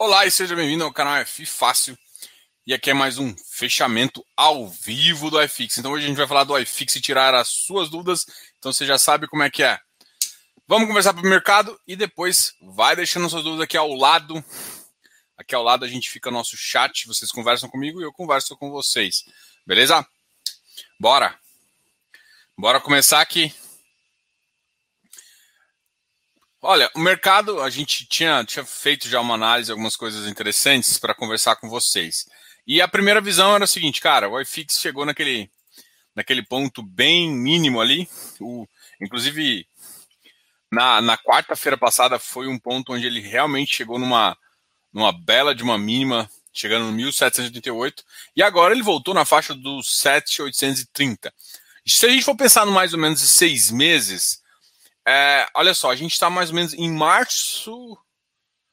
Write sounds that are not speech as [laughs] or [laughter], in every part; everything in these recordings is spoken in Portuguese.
Olá e seja bem-vindo ao canal F Fácil. E aqui é mais um fechamento ao vivo do iFix. Então hoje a gente vai falar do iFix e tirar as suas dúvidas. Então você já sabe como é que é. Vamos conversar para o mercado e depois vai deixando suas dúvidas aqui ao lado. Aqui ao lado a gente fica nosso chat, vocês conversam comigo e eu converso com vocês. Beleza? Bora. Bora começar aqui. Olha, o mercado, a gente tinha, tinha feito já uma análise, algumas coisas interessantes para conversar com vocês. E a primeira visão era o seguinte, cara, o iFix chegou naquele, naquele ponto bem mínimo ali. O, inclusive, na, na quarta-feira passada foi um ponto onde ele realmente chegou numa, numa bela de uma mínima, chegando no 1788, e agora ele voltou na faixa dos 7,830. Se a gente for pensar no mais ou menos seis meses, é, olha só, a gente está mais ou menos em março.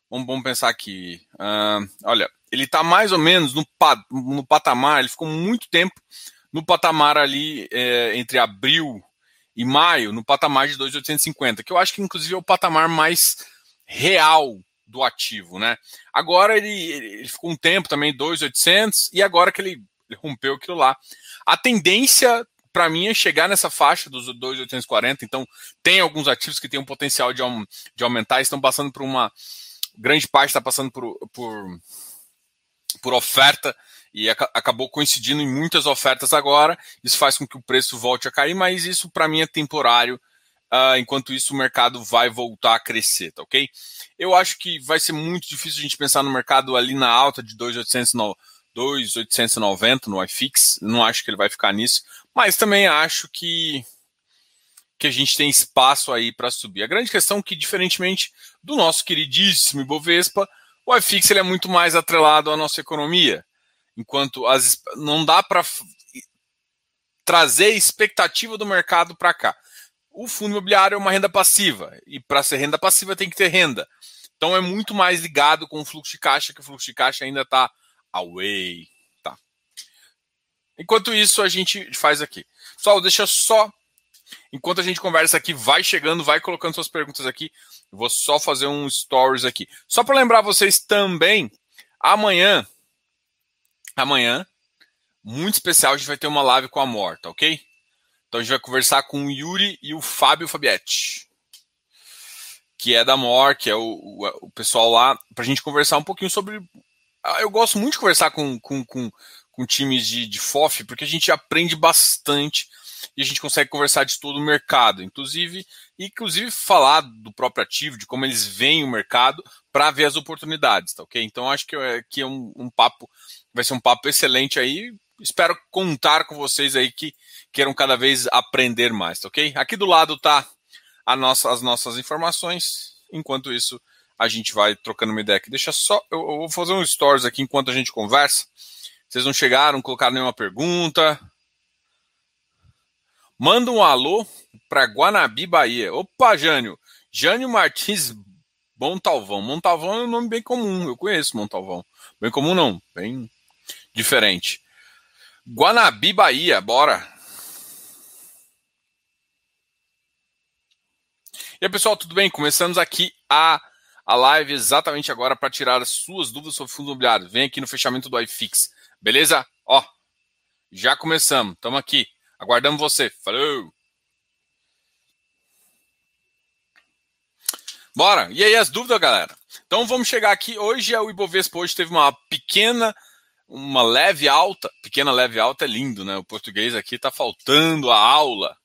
Vamos, vamos pensar aqui. Uh, olha, ele está mais ou menos no, no patamar, ele ficou muito tempo no patamar ali é, entre abril e maio, no patamar de 2,850, que eu acho que inclusive é o patamar mais real do ativo, né? Agora ele, ele ficou um tempo também 2,800 e agora que ele rompeu aquilo lá. A tendência para mim é chegar nessa faixa dos 2,840. Então, tem alguns ativos que têm um potencial de, de aumentar, estão passando por uma. Grande parte está passando por, por, por oferta e acabou coincidindo em muitas ofertas agora. Isso faz com que o preço volte a cair, mas isso para mim é temporário. Uh, enquanto isso, o mercado vai voltar a crescer, tá ok? Eu acho que vai ser muito difícil a gente pensar no mercado ali na alta de 2,890 2,890 no iFix. Não acho que ele vai ficar nisso, mas também acho que que a gente tem espaço aí para subir. A grande questão é que, diferentemente do nosso queridíssimo Ibovespa, o iFix ele é muito mais atrelado à nossa economia, enquanto as, não dá para trazer expectativa do mercado para cá. O fundo imobiliário é uma renda passiva, e para ser renda passiva tem que ter renda. Então é muito mais ligado com o fluxo de caixa, que o fluxo de caixa ainda está away. Tá. Enquanto isso, a gente faz aqui. Pessoal, deixa só. Enquanto a gente conversa aqui, vai chegando, vai colocando suas perguntas aqui. Eu vou só fazer um stories aqui. Só para lembrar vocês também, amanhã, amanhã, muito especial, a gente vai ter uma live com a Morta, ok? Então a gente vai conversar com o Yuri e o Fábio Fabietti, que é da MOR, que é o, o, o pessoal lá, para a gente conversar um pouquinho sobre ah, eu gosto muito de conversar com, com, com, com times de, de FOF, porque a gente aprende bastante e a gente consegue conversar de todo o mercado, inclusive, inclusive falar do próprio ativo, de como eles veem o mercado para ver as oportunidades, tá ok? Então acho que, é, que é um, um, papo, vai ser um papo excelente aí. Espero contar com vocês aí que queiram cada vez aprender mais, tá ok? Aqui do lado tá a nossa, as nossas informações. Enquanto isso, a gente vai trocando uma ideia aqui. Deixa só. Eu, eu vou fazer um stories aqui enquanto a gente conversa. Vocês não chegaram, colocaram nenhuma pergunta. Manda um alô para Guanabi, Bahia. Opa, Jânio. Jânio Martins Montalvão. Montalvão é um nome bem comum. Eu conheço Montalvão. Bem comum, não. Bem diferente. Guanabi, Bahia. Bora. E aí, pessoal, tudo bem? Começamos aqui a a live exatamente agora para tirar as suas dúvidas sobre fundo imobiliário. Vem aqui no fechamento do iFix. Beleza? Ó, já começamos. Estamos aqui. Aguardamos você. Falou! Bora! E aí as dúvidas, galera? Então vamos chegar aqui. Hoje é o Ibovespa hoje teve uma pequena, uma leve alta. Pequena leve alta é lindo, né? O português aqui está faltando a aula.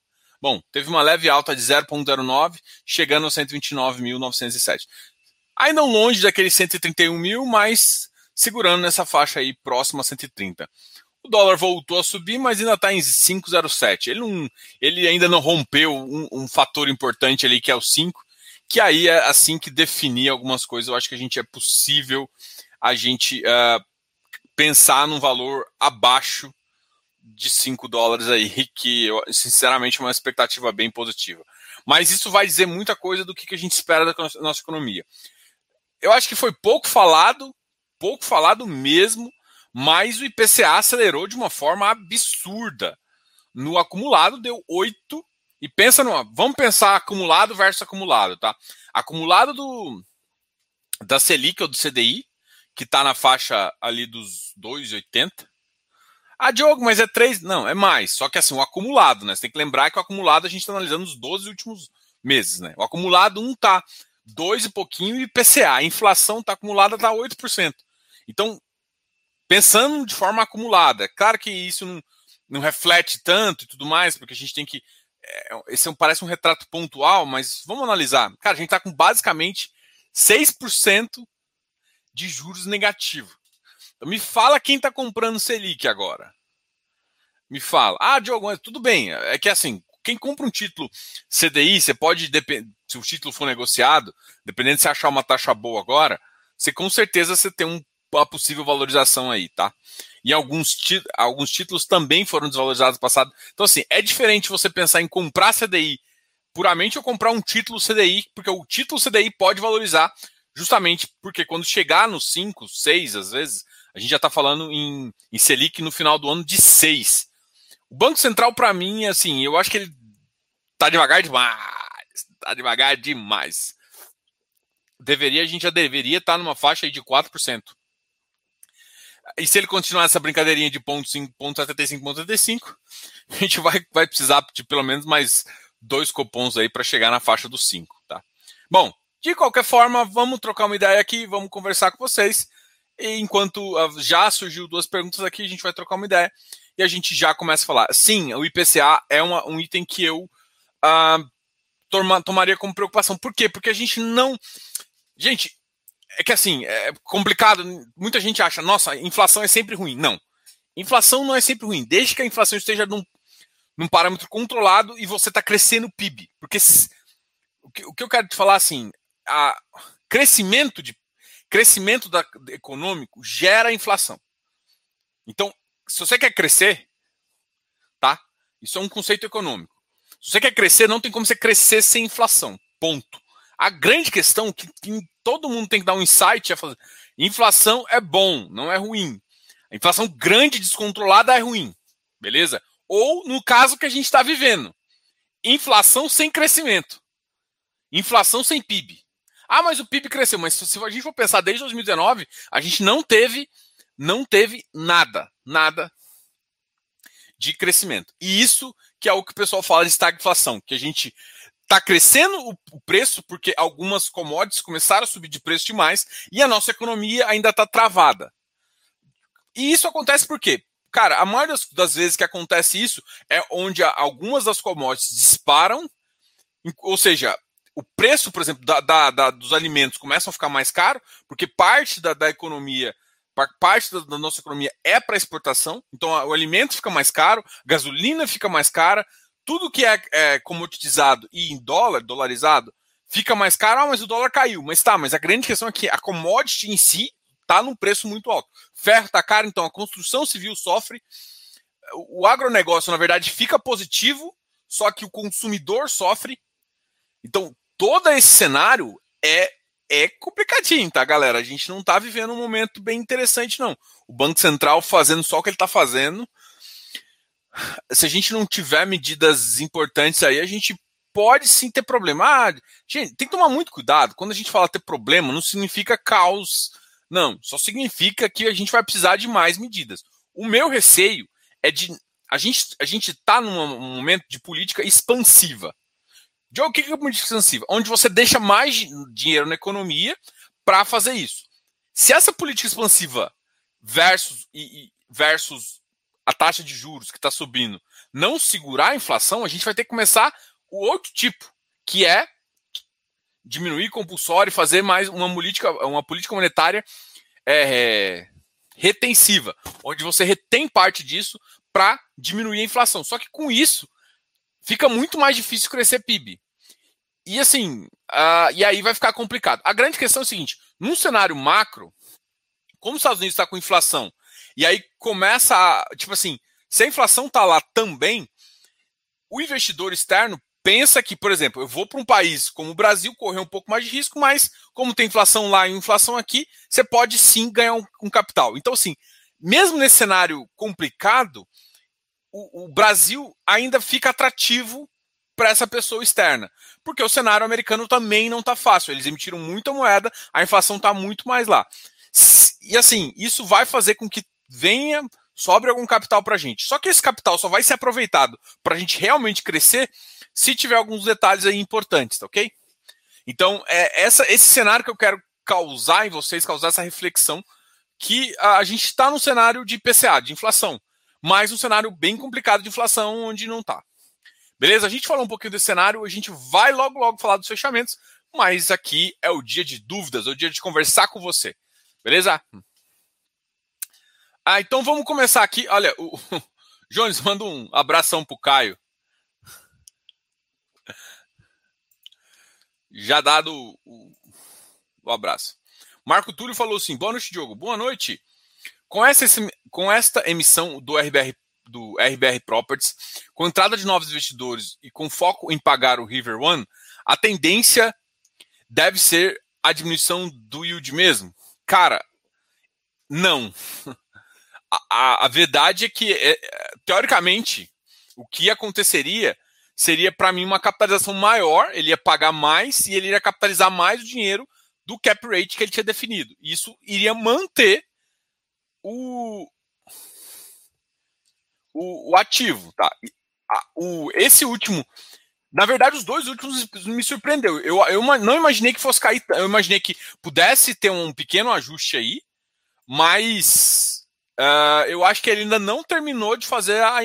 Bom, teve uma leve alta de 0,09, chegando a 129.907. Ainda longe daqueles 131 mil, mas segurando nessa faixa aí próxima a 130. O dólar voltou a subir, mas ainda está em 5,07. Ele, não, ele ainda não rompeu um, um, fator importante ali, que é o 5, que aí é assim que definir algumas coisas. Eu acho que a gente é possível a gente uh, pensar num valor abaixo de 5 dólares aí, que eu, sinceramente é uma expectativa bem positiva. Mas isso vai dizer muita coisa do que, que a gente espera da nossa economia eu acho que foi pouco falado, pouco falado mesmo, mas o IPCA acelerou de uma forma absurda. No acumulado deu 8. E pensa no. Vamos pensar acumulado versus acumulado, tá? Acumulado do da Selic ou do CDI que está na faixa ali dos 2,80. Ah, Diogo, mas é 3? Não, é mais. Só que assim, o acumulado, né? Você tem que lembrar que o acumulado a gente está analisando os 12 últimos meses, né? O acumulado um tá 2 e pouquinho e PCA. A inflação tá acumulada tá 8%. Então, pensando de forma acumulada, claro que isso não, não reflete tanto e tudo mais, porque a gente tem que. É, esse é parece um retrato pontual, mas vamos analisar. Cara, a gente está com basicamente 6% de juros negativo. Então, me fala quem está comprando Selic agora. Me fala. Ah, Diogo, tudo bem. É que assim, quem compra um título CDI, você pode, se o título for negociado, dependendo de você achar uma taxa boa agora, você com certeza você tem um, uma possível valorização aí, tá? E alguns, alguns títulos também foram desvalorizados no passado. Então, assim, é diferente você pensar em comprar CDI puramente ou comprar um título CDI, porque o título CDI pode valorizar justamente porque quando chegar nos 5, 6, às vezes, a gente já está falando em, em Selic no final do ano de 6. O Banco Central, para mim, assim, eu acho que ele tá devagar demais. Tá devagar demais. Deveria, a gente já deveria estar tá numa faixa aí de 4%. E se ele continuar essa brincadeirinha de ponto 5,75, ponto 75, [laughs] a gente vai, vai precisar de pelo menos mais dois cupons aí para chegar na faixa dos 5, tá? Bom, de qualquer forma, vamos trocar uma ideia aqui, vamos conversar com vocês. E enquanto ah, já surgiu duas perguntas aqui, a gente vai trocar uma ideia e a gente já começa a falar. Sim, o IPCA é uma, um item que eu uh, toma, tomaria como preocupação. Por quê? Porque a gente não. Gente, é que assim, é complicado. Muita gente acha, nossa, inflação é sempre ruim. Não. Inflação não é sempre ruim, desde que a inflação esteja num, num parâmetro controlado e você está crescendo o PIB. Porque o que, o que eu quero te falar assim, a crescimento de crescimento da, econômico gera inflação. Então, se você quer crescer, tá? Isso é um conceito econômico. Se você quer crescer, não tem como você crescer sem inflação. Ponto. A grande questão que, que todo mundo tem que dar um insight é fazer. Inflação é bom, não é ruim. A inflação grande, descontrolada é ruim. Beleza? Ou no caso que a gente está vivendo. Inflação sem crescimento. Inflação sem PIB. Ah, mas o PIB cresceu. Mas se a gente for pensar desde 2019, a gente não teve, não teve nada, nada de crescimento. E isso que é o que o pessoal fala de estagflação, que a gente está crescendo o, preço porque algumas commodities começaram a subir de preço demais e a nossa economia ainda está travada. E isso acontece por quê? Cara, a maioria das, das vezes que acontece isso é onde algumas das commodities disparam, ou seja, o preço, por exemplo, da, da, da, dos alimentos começam a ficar mais caro, porque parte da, economia, parte da, da nossa economia é para exportação, então o alimento fica mais caro, gasolina fica mais cara, tudo que é, é comoditizado e em dólar, dolarizado, fica mais caro, ah, mas o dólar caiu. Mas tá, mas a grande questão é que a commodity em si está num preço muito alto. Ferro está caro, então a construção civil sofre. O agronegócio, na verdade, fica positivo, só que o consumidor sofre. Então, todo esse cenário é é complicadinho, tá, galera? A gente não está vivendo um momento bem interessante, não. O Banco Central fazendo só o que ele está fazendo se a gente não tiver medidas importantes aí, a gente pode sim ter problema. Ah, gente, tem que tomar muito cuidado. Quando a gente fala ter problema, não significa caos. Não, só significa que a gente vai precisar de mais medidas. O meu receio é de. A gente a gente está num momento de política expansiva. De o que é política expansiva? Onde você deixa mais dinheiro na economia para fazer isso. Se essa política expansiva versus, e, versus a taxa de juros que está subindo não segurar a inflação, a gente vai ter que começar o outro tipo, que é diminuir compulsório fazer mais uma política, uma política monetária é, retensiva, onde você retém parte disso para diminuir a inflação. Só que com isso fica muito mais difícil crescer PIB. E assim, uh, e aí vai ficar complicado. A grande questão é o seguinte: num cenário macro, como os Estados Unidos está com inflação e aí começa a, tipo assim, se a inflação tá lá também, o investidor externo pensa que, por exemplo, eu vou para um país como o Brasil correr um pouco mais de risco, mas como tem inflação lá e inflação aqui, você pode sim ganhar um, um capital. Então, assim, mesmo nesse cenário complicado, o, o Brasil ainda fica atrativo para essa pessoa externa, porque o cenário americano também não está fácil. Eles emitiram muita moeda, a inflação está muito mais lá. e assim, isso vai fazer com que venha, sobre algum capital para a gente. Só que esse capital só vai ser aproveitado para a gente realmente crescer se tiver alguns detalhes aí importantes, tá ok? Então, é essa, esse cenário que eu quero causar em vocês, causar essa reflexão, que a gente está num cenário de PCA, de inflação, mas um cenário bem complicado de inflação onde não está. Beleza? A gente falou um pouquinho desse cenário, a gente vai logo, logo falar dos fechamentos, mas aqui é o dia de dúvidas, é o dia de conversar com você. Beleza? Ah, então vamos começar aqui. Olha, o [laughs] Jones, manda um abração pro Caio. Já dado o, o abraço. Marco Túlio falou assim: boa noite, Diogo. Boa noite. Com, essa, com esta emissão do RBR, do RBR Properties, com entrada de novos investidores e com foco em pagar o River One, a tendência deve ser a diminuição do yield mesmo? Cara, não. [laughs] A, a, a verdade é que, é, teoricamente, o que aconteceria seria, para mim, uma capitalização maior, ele ia pagar mais e ele iria capitalizar mais o dinheiro do cap rate que ele tinha definido. Isso iria manter o, o, o ativo. Tá? O, esse último. Na verdade, os dois últimos me surpreendeu. Eu, eu não imaginei que fosse cair. Eu imaginei que pudesse ter um pequeno ajuste aí, mas uh, eu acho que ele ainda não terminou de fazer. A,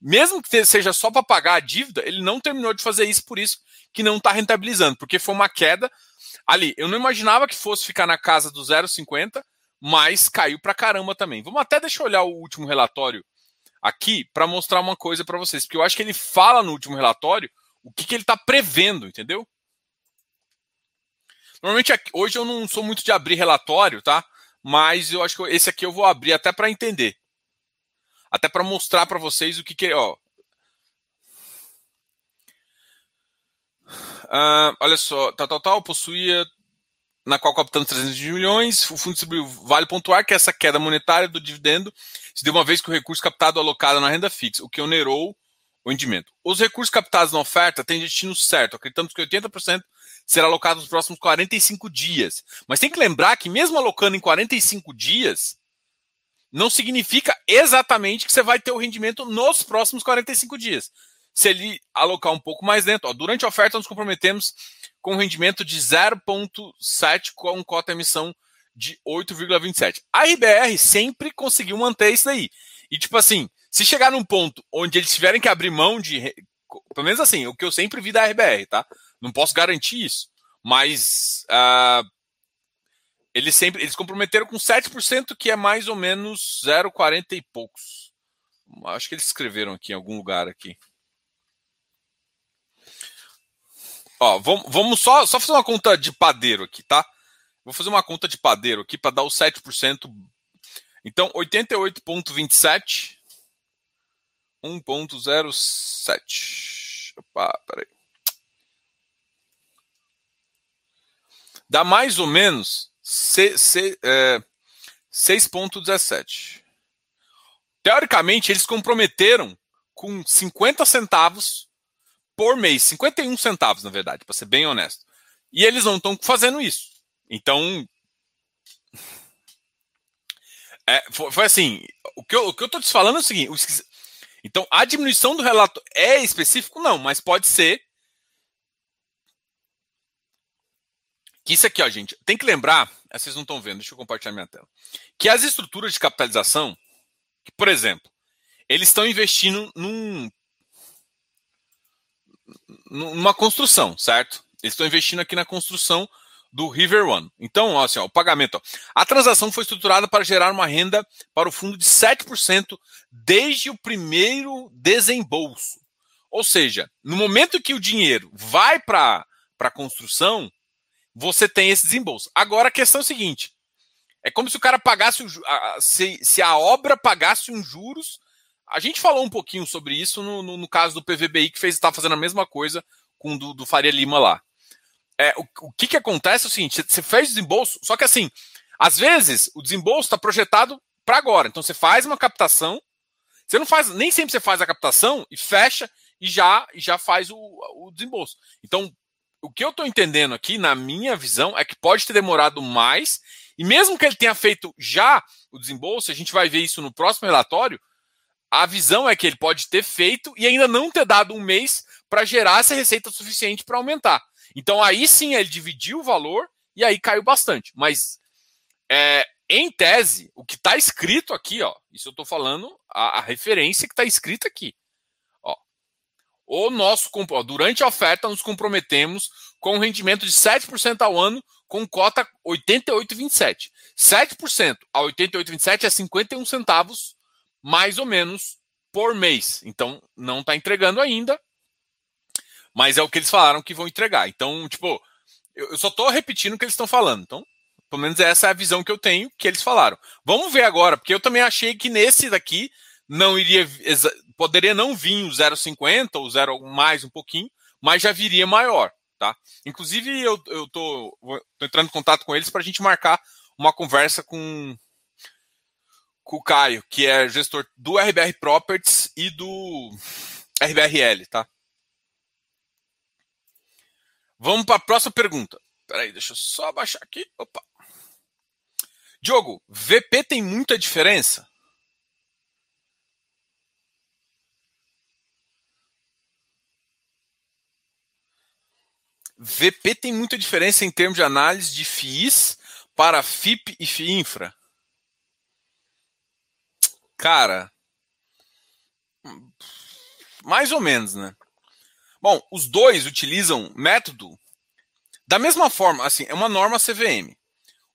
mesmo que seja só para pagar a dívida, ele não terminou de fazer isso, por isso que não está rentabilizando, porque foi uma queda ali. Eu não imaginava que fosse ficar na casa do 0,50, mas caiu para caramba também. Vamos até deixar olhar o último relatório aqui para mostrar uma coisa para vocês, porque eu acho que ele fala no último relatório o que, que ele está prevendo, entendeu? Normalmente hoje eu não sou muito de abrir relatório, tá? Mas eu acho que esse aqui eu vou abrir até para entender. Até para mostrar para vocês o que que, ó, Uh, olha só, tal, tal, tal, possuía na qual captando 300 milhões, o fundo distribuiu. Vale pontuar que essa queda monetária do dividendo se deu uma vez que o recurso captado alocado na renda fixa, o que onerou o rendimento. Os recursos captados na oferta têm destino certo, acreditamos que 80% será alocado nos próximos 45 dias. Mas tem que lembrar que mesmo alocando em 45 dias, não significa exatamente que você vai ter o rendimento nos próximos 45 dias se ele alocar um pouco mais dentro. Ó, durante a oferta, nos comprometemos com um rendimento de 0,7 com cota emissão de 8,27. A RBR sempre conseguiu manter isso daí. E, tipo assim, se chegar num ponto onde eles tiverem que abrir mão de. Pelo menos assim, o que eu sempre vi da RBR, tá? Não posso garantir isso. Mas. Uh, eles sempre. Eles comprometeram com 7%, que é mais ou menos 0,40 e poucos. Acho que eles escreveram aqui em algum lugar aqui. Ó, vamos, vamos só, só fazer uma conta de padeiro aqui, tá? Vou fazer uma conta de padeiro aqui para dar os 7%. Então, 88,27. 1,07. Opa, peraí. Dá mais ou menos é, 6,17. Teoricamente, eles comprometeram com 50 centavos por mês, 51 centavos, na verdade, para ser bem honesto. E eles não estão fazendo isso. Então. É, foi, assim: o que, eu, tô te falando é o seguinte. Então, a diminuição do relato é específico? Não, mas pode ser. Que isso aqui, ó, gente, tem que lembrar, vocês não estão vendo, deixa eu compartilhar minha tela. Que as estruturas de capitalização, por exemplo, eles estão investindo num numa construção, certo? Eles estão investindo aqui na construção do River One. Então, ó, assim, ó, o pagamento. Ó. A transação foi estruturada para gerar uma renda para o fundo de 7% desde o primeiro desembolso. Ou seja, no momento que o dinheiro vai para a construção, você tem esse desembolso. Agora a questão é a seguinte: é como se o cara pagasse, se, se a obra pagasse uns juros a gente falou um pouquinho sobre isso no, no, no caso do PVBI, que fez está fazendo a mesma coisa com o do, do Faria Lima lá. É, o, o que, que acontece é o seguinte: você fez desembolso, só que assim, às vezes o desembolso está projetado para agora. Então você faz uma captação, você não faz, nem sempre você faz a captação e fecha e já, e já faz o, o desembolso. Então, o que eu estou entendendo aqui, na minha visão, é que pode ter demorado mais E mesmo que ele tenha feito já o desembolso, a gente vai ver isso no próximo relatório, a visão é que ele pode ter feito e ainda não ter dado um mês para gerar essa receita suficiente para aumentar. Então aí sim ele dividiu o valor e aí caiu bastante. Mas é, em tese, o que está escrito aqui, ó, isso eu estou falando, a, a, referência que está escrita aqui. O nosso, durante a oferta, nos comprometemos com um rendimento de 7% ao ano, com cota 88,27. 7% a 88,27 é 51 centavos, mais ou menos, por mês. Então, não está entregando ainda, mas é o que eles falaram que vão entregar. Então, tipo, eu, eu só estou repetindo o que eles estão falando. Então, pelo menos essa é a visão que eu tenho que eles falaram. Vamos ver agora, porque eu também achei que nesse daqui não iria. Poderia não vir o 0,50 ou 0 mais um pouquinho, mas já viria maior. Tá? Inclusive, eu, eu tô, tô entrando em contato com eles para a gente marcar uma conversa com, com o Caio, que é gestor do RBR Properties e do RBRL, tá? Vamos para a próxima pergunta. Peraí, deixa eu só abaixar aqui. Opa. Diogo, VP tem muita diferença? VP tem muita diferença em termos de análise de FIIs para FIP e FIINFRA? Cara, mais ou menos, né? Bom, os dois utilizam método da mesma forma, assim, é uma norma CVM.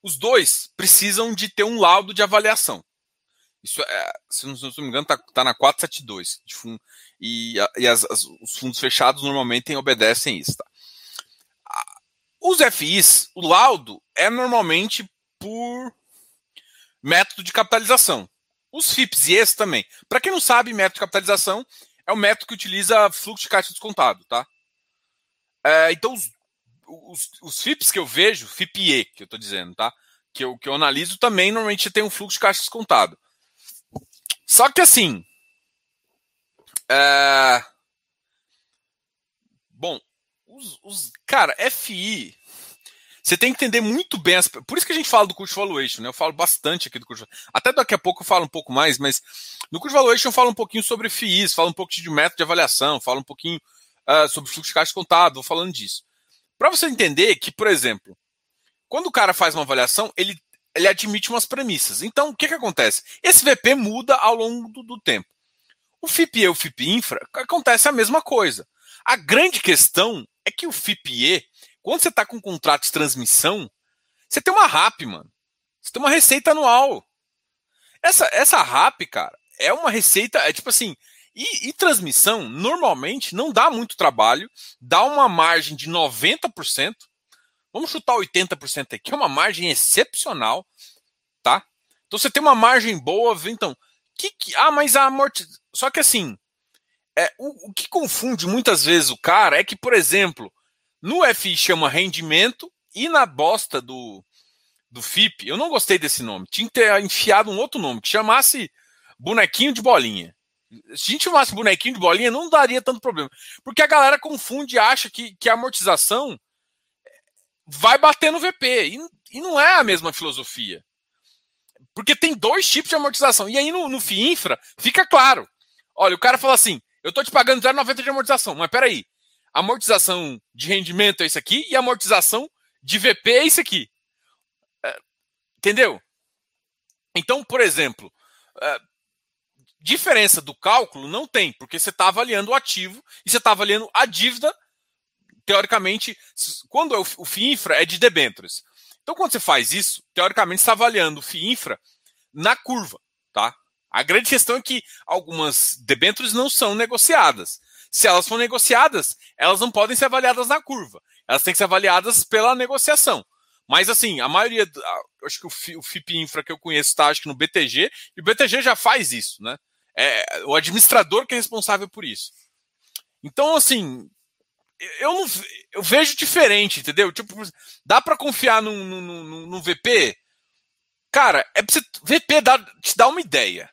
Os dois precisam de ter um laudo de avaliação. Isso é, se não, se não me engano, está tá na 472. De fundo, e e as, as, os fundos fechados normalmente obedecem isso. Tá? Os FIs, o laudo é normalmente por método de capitalização. Os FIPS e esse também. Para quem não sabe, método de capitalização é o método que utiliza fluxo de caixa descontado, tá? É, então, os os, os FIPS que eu vejo, FIPE, que eu estou dizendo, tá? Que eu, que eu analiso também, normalmente tem um fluxo de caixa descontado. Só que assim. É... Os, os, cara, FI. Você tem que entender muito bem. As, por isso que a gente fala do curso valuation, né? Eu falo bastante aqui do curso. Até daqui a pouco eu falo um pouco mais, mas no curso valuation eu falo um pouquinho sobre FIIs, falo um pouco de método de avaliação, falo um pouquinho uh, sobre fluxo de caixa descontado, vou falando disso. Para você entender que, por exemplo, quando o cara faz uma avaliação, ele, ele admite umas premissas. Então, o que, que acontece? Esse VP muda ao longo do, do tempo. O FIPE e o FIP Infra acontece a mesma coisa. A grande questão é que o FIPE, quando você está com um contrato de transmissão, você tem uma RAP, mano. Você tem uma receita anual. Essa, essa RAP, cara, é uma receita, é tipo assim, e, e, transmissão, normalmente, não dá muito trabalho, dá uma margem de 90%. Vamos chutar 80% aqui, é uma margem excepcional, tá? Então você tem uma margem boa, então. Que, que, ah, mas a amorti... Só que assim, é, o, o que confunde muitas vezes o cara é que, por exemplo, no FI chama rendimento e na bosta do, do FIP, eu não gostei desse nome. Tinha que ter enfiado um outro nome, que chamasse bonequinho de bolinha. Se a gente chamasse bonequinho de bolinha, não daria tanto problema. Porque a galera confunde e acha que, que a amortização vai bater no VP. E, e não é a mesma filosofia. Porque tem dois tipos de amortização. E aí no, no FIINFRA fica claro. Olha, o cara fala assim: eu estou te pagando 0,90 de amortização. Mas peraí, amortização de rendimento é isso aqui e amortização de VP é isso aqui. É, entendeu? Então, por exemplo, é, Diferença do cálculo não tem, porque você está avaliando o ativo e você está avaliando a dívida, teoricamente, quando é o, o FIINFRA é de debêntures. Então, quando você faz isso, teoricamente, você está avaliando o FIINFRA na curva. Tá? A grande questão é que algumas debêntures não são negociadas. Se elas forem negociadas, elas não podem ser avaliadas na curva. Elas têm que ser avaliadas pela negociação. Mas assim, a maioria, acho que o FIP Infra que eu conheço está acho que no BTG, e o BTG já faz isso, né? É o administrador que é responsável por isso. Então, assim, eu não eu vejo diferente, entendeu? Tipo, dá para confiar no, no, no, no, VP? Cara, é pra você, VP dá, te dá uma ideia.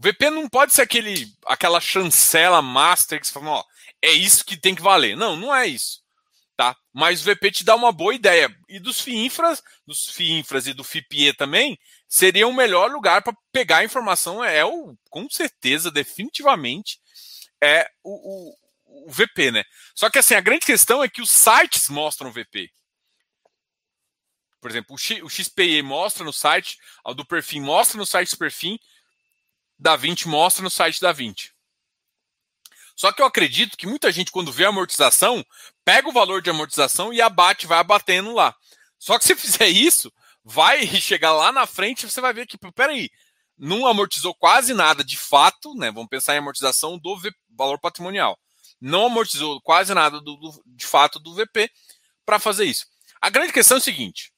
VP não pode ser aquele, aquela chancela master que você fala, ó, é isso que tem que valer. Não, não é isso. tá? Mas o VP te dá uma boa ideia. E dos FIINFRAs, dos FIINFRAs e do FIPE também, seria o melhor lugar para pegar a informação, é o, com certeza, definitivamente, é o, o, o, VP, né? Só que assim, a grande questão é que os sites mostram o VP. Por exemplo, o, X, o XPE mostra no site, o do Perfim mostra no site do Perfim, da 20 mostra no site da 20. Só que eu acredito que muita gente, quando vê a amortização, pega o valor de amortização e abate, vai abatendo lá. Só que se [laughs] fizer isso, vai chegar lá na frente você vai ver que, peraí, não amortizou quase nada de fato, né? Vamos pensar em amortização do valor patrimonial. Não amortizou quase nada do, do de fato do VP para fazer isso. A grande questão é o seguinte: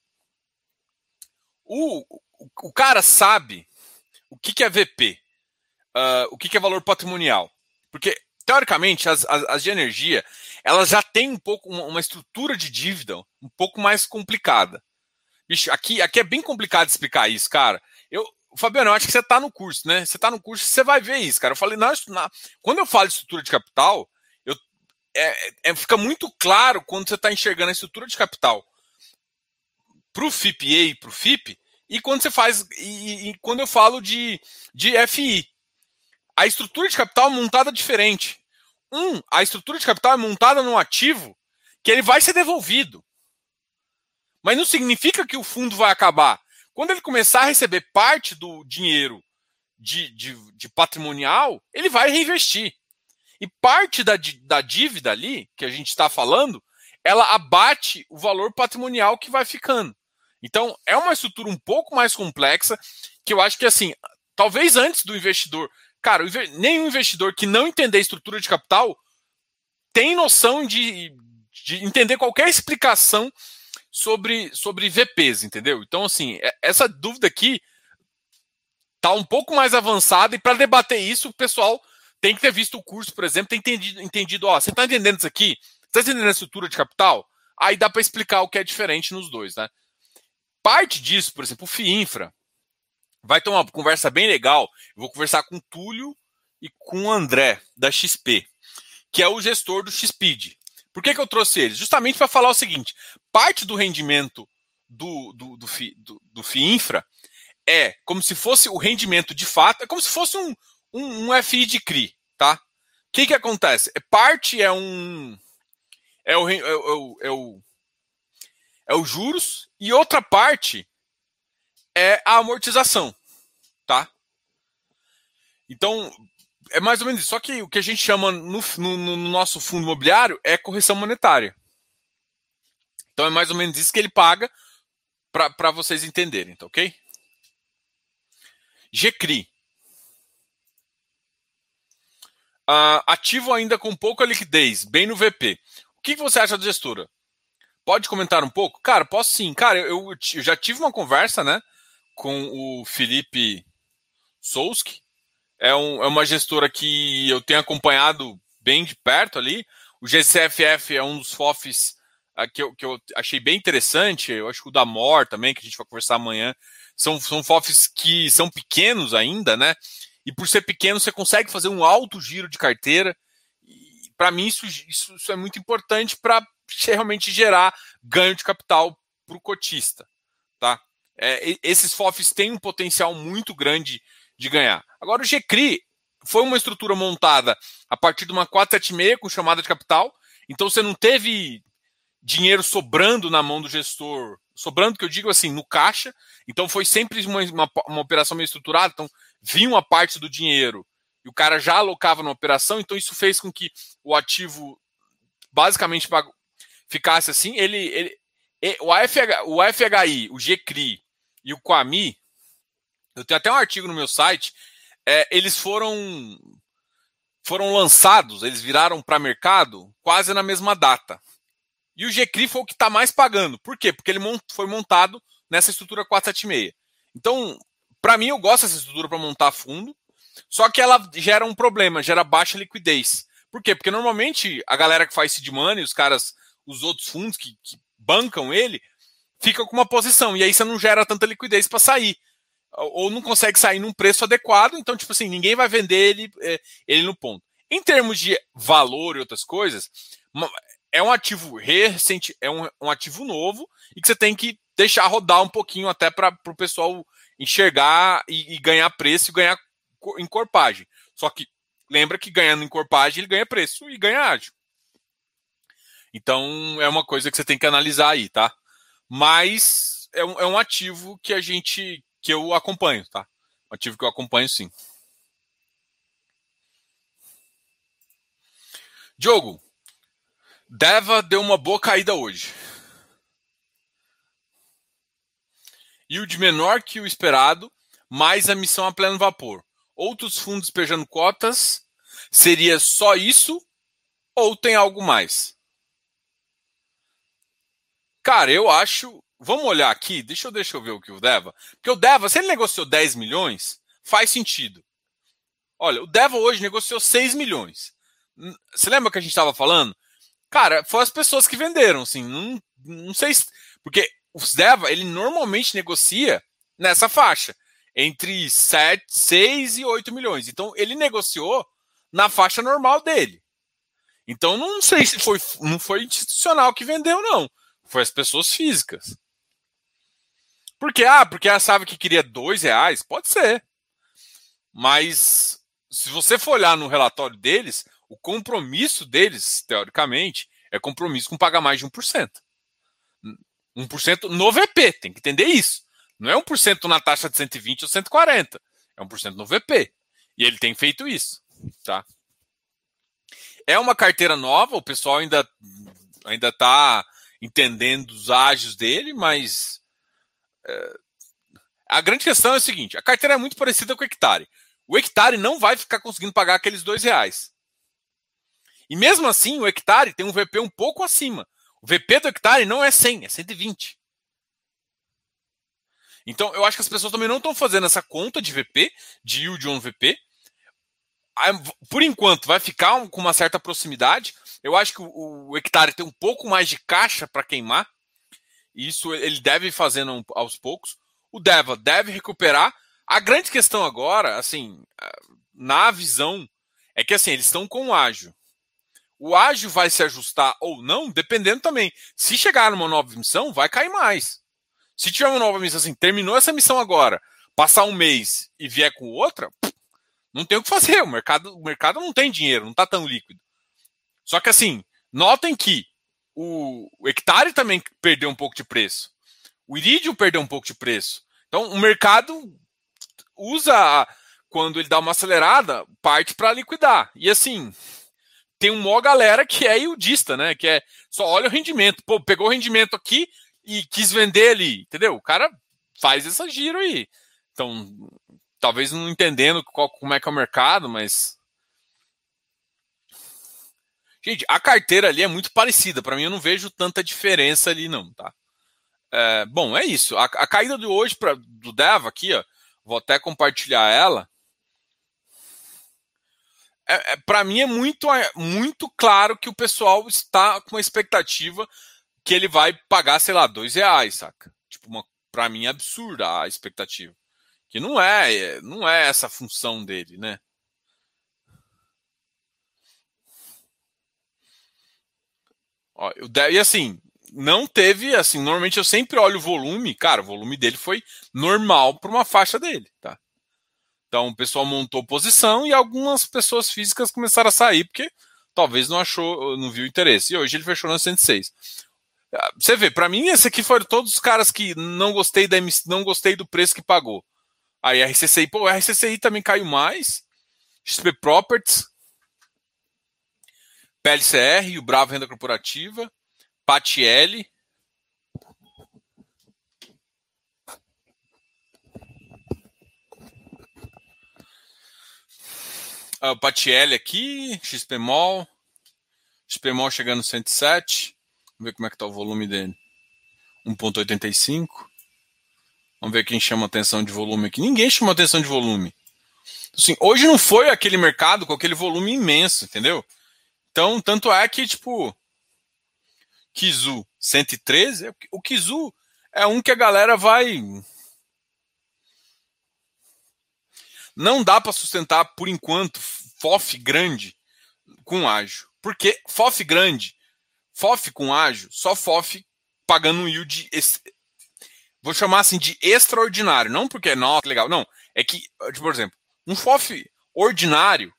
o, o, o cara sabe o que, que é VP, uh, o que, que é valor patrimonial. Porque teoricamente, as, as, as, de energia, elas já têm um pouco uma, uma, estrutura de dívida um pouco mais complicada. Bicho, aqui, aqui é bem complicado explicar isso, cara. Eu, Fabiano, eu acho que você está no curso, né? Você está no curso, você vai ver isso, cara. Eu falei, não, não quando eu falo de estrutura de capital, eu, é, é, fica muito claro quando você está enxergando a estrutura de capital para o FIPE e para o FIP, e quando você faz, e, e, quando eu falo de, de FI a estrutura de capital é montada diferente. Um, a estrutura de capital é montada num ativo que ele vai ser devolvido. Mas não significa que o fundo vai acabar. Quando ele começar a receber parte do dinheiro de, de, de patrimonial, ele vai reinvestir. E parte da, da dívida ali, que a gente está falando, ela abate o valor patrimonial que vai ficando. Então, é uma estrutura um pouco mais complexa, que eu acho que, assim, talvez antes do investidor Cara, nenhum investidor que não entender estrutura de capital tem noção de, de entender qualquer explicação sobre, sobre VPs, entendeu? Então, assim, é, essa dúvida aqui tá um pouco mais avançada e para debater isso, o pessoal tem que ter visto o curso, por exemplo, tem entendido, entendido ó, você está entendendo isso aqui? Você está entendendo a estrutura de capital? Aí dá para explicar o que é diferente nos dois, né? Parte disso, por exemplo, o FIINFRA, vai ter uma conversa bem legal. Eu vou conversar com o Túlio e com o André, da XP, que é o gestor do XPID. Por que, que eu trouxe eles? Justamente para falar o seguinte: parte do rendimento do, do, do, FI, do, do FIINFRA é como se fosse o rendimento de fato, é como se fosse um, um, um FI de CRI, tá? O que, que acontece? É, parte é um. É o, é, o, é, o, é o juros, e outra parte é a amortização, tá? Então, é mais ou menos isso. Só que o que a gente chama no, no, no nosso fundo imobiliário é correção monetária. Então é mais ou menos isso que ele paga para vocês entenderem, tá ok? GCRI. Uh, ativo ainda com pouca liquidez, bem no VP. O que você acha da gestora? Pode comentar um pouco? Cara, posso sim. Cara, eu, eu já tive uma conversa, né? Com o Felipe Souski. É, um, é uma gestora que eu tenho acompanhado bem de perto ali. O GCFF é um dos FOFs uh, que, eu, que eu achei bem interessante. Eu acho que o da MOR também, que a gente vai conversar amanhã. São, são FOFs que são pequenos ainda, né? E por ser pequeno, você consegue fazer um alto giro de carteira. Para mim, isso, isso, isso é muito importante para realmente gerar ganho de capital para o cotista. Tá? É, esses FOFs têm um potencial muito grande de ganhar. Agora, o GCRI foi uma estrutura montada a partir de uma 476 com chamada de capital, então você não teve dinheiro sobrando na mão do gestor, sobrando que eu digo assim, no caixa, então foi sempre uma, uma, uma operação meio estruturada, então vinha uma parte do dinheiro e o cara já alocava na operação, então isso fez com que o ativo basicamente ficasse assim, ele, ele o, AFH, o AFHI, o GCRI e o Quami, eu tenho até um artigo no meu site, é, eles foram foram lançados, eles viraram para mercado quase na mesma data. E o GCRI foi o que está mais pagando. Por quê? Porque ele foi montado nessa estrutura 476. Então, para mim, eu gosto dessa estrutura para montar fundo, só que ela gera um problema, gera baixa liquidez. Por quê? Porque normalmente a galera que faz seed money, os caras, os outros fundos que, que bancam ele, fica com uma posição. E aí você não gera tanta liquidez para sair. Ou não consegue sair num preço adequado, então, tipo assim, ninguém vai vender ele, é, ele no ponto. Em termos de valor e outras coisas, é um ativo recente, é um, um ativo novo e que você tem que deixar rodar um pouquinho até para o pessoal enxergar e, e, ganhar preço e ganhar encorpagem. Só que lembra que ganhando encorpagem ele ganha preço e ganha ágio. Então é uma coisa que você tem que analisar aí, tá? Mas é um, é um ativo que a gente que eu acompanho, tá? Um ativo que eu acompanho sim. Diogo, Deva deu uma boa caída hoje. O de menor que o esperado, mais a missão a pleno vapor. Outros fundos despejando cotas, seria só isso ou tem algo mais? Cara, eu acho. Vamos olhar aqui, deixa eu, deixa eu ver o que o Deva. Porque o Deva, se ele negociou 10 milhões, faz sentido. Olha, o Deva hoje negociou 6 milhões. Você lembra que a gente estava falando? Cara, foi as pessoas que venderam, assim. Não, não sei se. Porque o Deva, ele normalmente negocia nessa faixa, entre 7, 6 e 8 milhões. Então, ele negociou na faixa normal dele. Então, não sei se foi, não foi institucional que vendeu, não. Foi as pessoas físicas. Por quê? Ah, porque ela sabe que queria dois reais? Pode ser. Mas, se você for olhar no relatório deles, o compromisso deles, teoricamente, é compromisso com pagar mais de 1%. 1% no VP, tem que entender isso. Não é 1% na taxa de 120 ou 140. É 1% no VP. E ele tem feito isso. Tá? É uma carteira nova, o pessoal ainda ainda está entendendo os ágios dele, mas é, a grande questão é a seguinte: a carteira é muito parecida com o hectare. O hectare não vai ficar conseguindo pagar aqueles dois reais. E mesmo assim, o hectare tem um VP um pouco acima. O VP do hectare não é 100, é 120. Então, eu acho que as pessoas também não estão fazendo essa conta de VP, de yield on VP. Por enquanto, vai ficar com uma certa proximidade. Eu acho que o, hectare tem um pouco mais de caixa para queimar. Isso ele deve ir fazendo aos poucos. O Deva deve recuperar. A grande questão agora, assim, na visão, é que assim, eles estão com o ágil. O ágil vai se ajustar ou não, dependendo também. Se chegar numa nova missão, vai cair mais. Se tiver uma nova missão assim, terminou essa missão agora, passar um mês e vier com outra, não tem o que fazer. O mercado, o mercado não tem dinheiro, não está tão líquido. Só que assim, notem que o, hectare também perdeu um pouco de preço. O iridium perdeu um pouco de preço. Então o mercado usa quando ele dá uma acelerada, parte para liquidar. E assim, tem um mó galera que é iudista, né? Que é só olha o rendimento. Pô, pegou o rendimento aqui e quis vender ali, entendeu? O cara faz essa giro aí. Então, talvez não entendendo qual, como é que é o mercado, mas. Gente, a carteira ali é muito parecida. Para mim, eu não vejo tanta diferença ali, não, tá? É, bom, é isso. A, a caída de hoje pra, do Deva aqui, ó, vou até compartilhar ela é, é para mim é muito, é muito claro que o pessoal está com uma expectativa que ele vai pagar, sei lá, dois reais, saca? Tipo, uma, pra mim é absurda a expectativa. Que não é, é não é essa a função dele, né? E assim, não teve, assim, normalmente eu sempre olho o volume, cara, o volume dele foi normal para uma faixa dele, tá? Então o pessoal montou posição e algumas pessoas físicas começaram a sair porque talvez não achou, não viu interesse. E hoje ele fechou na 106. Ah, você vê, para mim esse aqui foram todos os caras que não gostei da não gostei do preço que pagou. Aí a RCCI, pô, a RCCI também caiu mais. XP Properties, PLCR, o Bravo Renda Corporativa, PATL, Uh, o Patielli aqui, XPMOL. XPMOL chegando no 107. Vamos ver como é que está o volume dele. 1.85. Vamos ver quem chama atenção de volume aqui. Ninguém chama atenção de volume. Assim, hoje não foi aquele mercado com aquele volume imenso, entendeu? Então, tanto é que, tipo, Kizu 113, o Kizu é um que a galera vai Não dá para sustentar, por enquanto, FOF grande com ágil. Porque FOF grande FOF com ágio, só FOF pagando um yield, vou chamar assim de extraordinário, não porque é nossa, legal, não, é que, tipo, por exemplo, um FOF ordinário,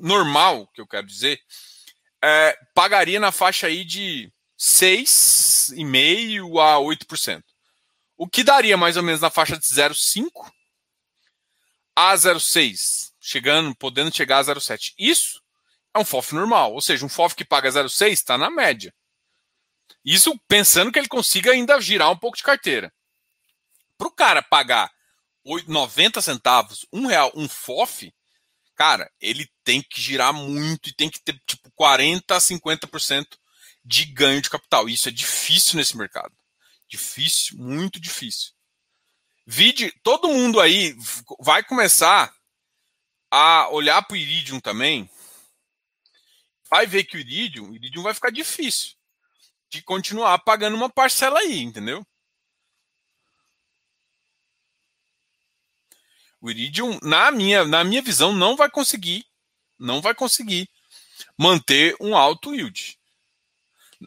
normal, que eu quero dizer, é, pagaria na faixa aí de 6,5% a 8%. O que daria mais ou menos na faixa de 0,5% a 0,6%, chegando, podendo chegar a 0,7%. Isso é um FOF normal, ou seja, um FOF que paga 0,6% está na média. Isso pensando que ele consiga ainda girar um pouco de carteira. Para o cara pagar 90 centavos, um real, um FOF, cara, ele tem que girar muito e tem que ter tipo 40 a 50% de ganho de capital. Isso é difícil nesse mercado. Difícil, muito difícil. Vide, todo mundo aí vai começar a olhar para o Iridium também. Vai ver que o Iridium, o Iridium vai ficar difícil de continuar pagando uma parcela aí, entendeu? O Iridium, na minha, na minha visão, não vai conseguir, não vai conseguir manter um alto yield.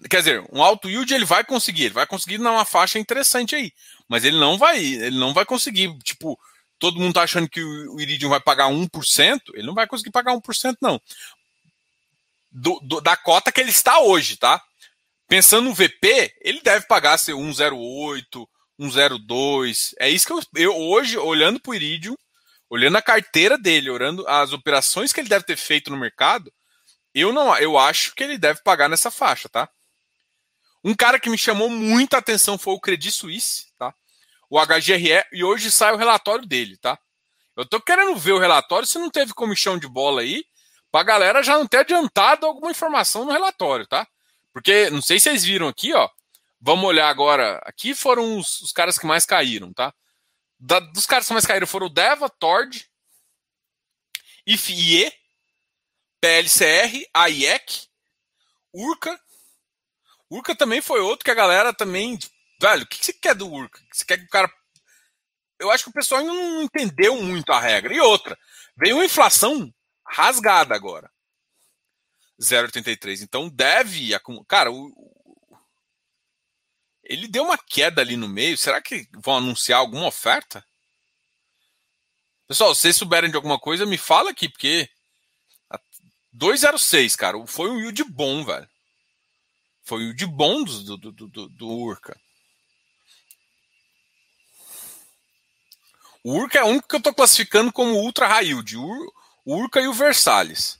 Quer dizer, um alto yield ele vai conseguir, ele vai conseguir numa faixa interessante aí, mas ele não vai, ele não vai conseguir, tipo, todo mundo tá achando que o Iridium vai pagar 1%, ele não vai conseguir pagar 1% não. Do, do, da cota que ele está hoje, tá? Pensando no VP, ele deve pagar ser 1,08, 1,02. É isso que eu, eu hoje, olhando para o Iridium, olhando a carteira dele, olhando as operações que ele deve ter feito no mercado, eu não, eu acho que ele deve pagar nessa faixa, tá? Um cara que me chamou muita atenção foi o Credit Suisse, tá? O HGRE, e hoje sai o relatório dele, tá? Eu tô querendo ver o relatório se não teve comichão de bola aí, pra galera já não ter adiantado alguma informação no relatório, tá? Porque, não sei se vocês viram aqui, ó. Vamos olhar agora. Aqui foram os, os caras que mais caíram, tá? Da, dos caras que mais caíram foram o Deva, Tord, IFIE, PLCR, AIEC, Urca. Urca também foi outro que a galera também. Velho, o que você quer do Urca? Você quer que o cara. Eu acho que o pessoal ainda não entendeu muito a regra. E outra, veio uma inflação rasgada agora. 0,83. Então deve. Cara, o, ele deu uma queda ali no meio. Será que vão anunciar alguma oferta? Pessoal, se vocês souberem de alguma coisa, me fala aqui, porque 206, cara, foi um yield bom, velho. Foi o yield bom do, do, do, do Urca. O Urca é o único que eu estou classificando como ultra high yield. O Urca e o Versalhes.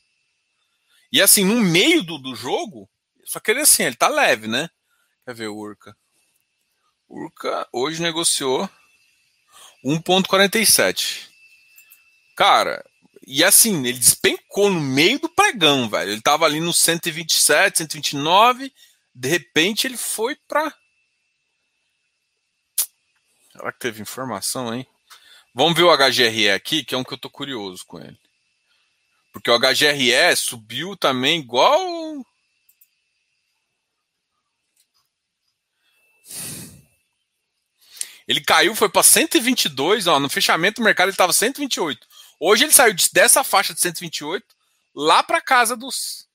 E assim, no meio do, do jogo, só que ele assim, ele tá leve, né? Quer ver o Urca? Urca hoje negociou 1,47. Cara, e assim, ele despencou no meio do pregão, velho. Ele tava ali no 127, 129. De repente ele foi pra. Será que teve informação, hein? Vamos ver o HGRE aqui, que é um que eu tô curioso com ele. Porque o HGRE subiu também igual Ele caiu, foi para 122, ó, no fechamento do mercado ele estava 128. Hoje ele saiu dessa faixa de 128 lá para casa dos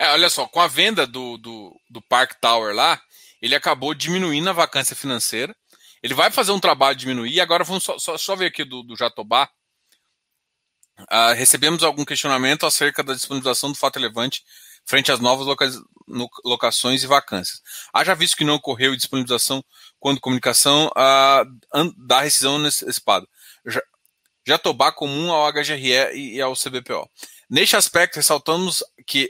É, olha só, com a venda do, do, do Park Tower lá, ele acabou diminuindo a vacância financeira. Ele vai fazer um trabalho de diminuir. Agora vamos só, só, só ver aqui do, do Jatobá. Uh, recebemos algum questionamento acerca da disponibilização do fato relevante frente às novas loca locações e vacâncias. Haja visto que não ocorreu disponibilização quando comunicação uh, da rescisão antecipada. Jatobá comum ao HGRE e ao CBPO. Neste aspecto, ressaltamos que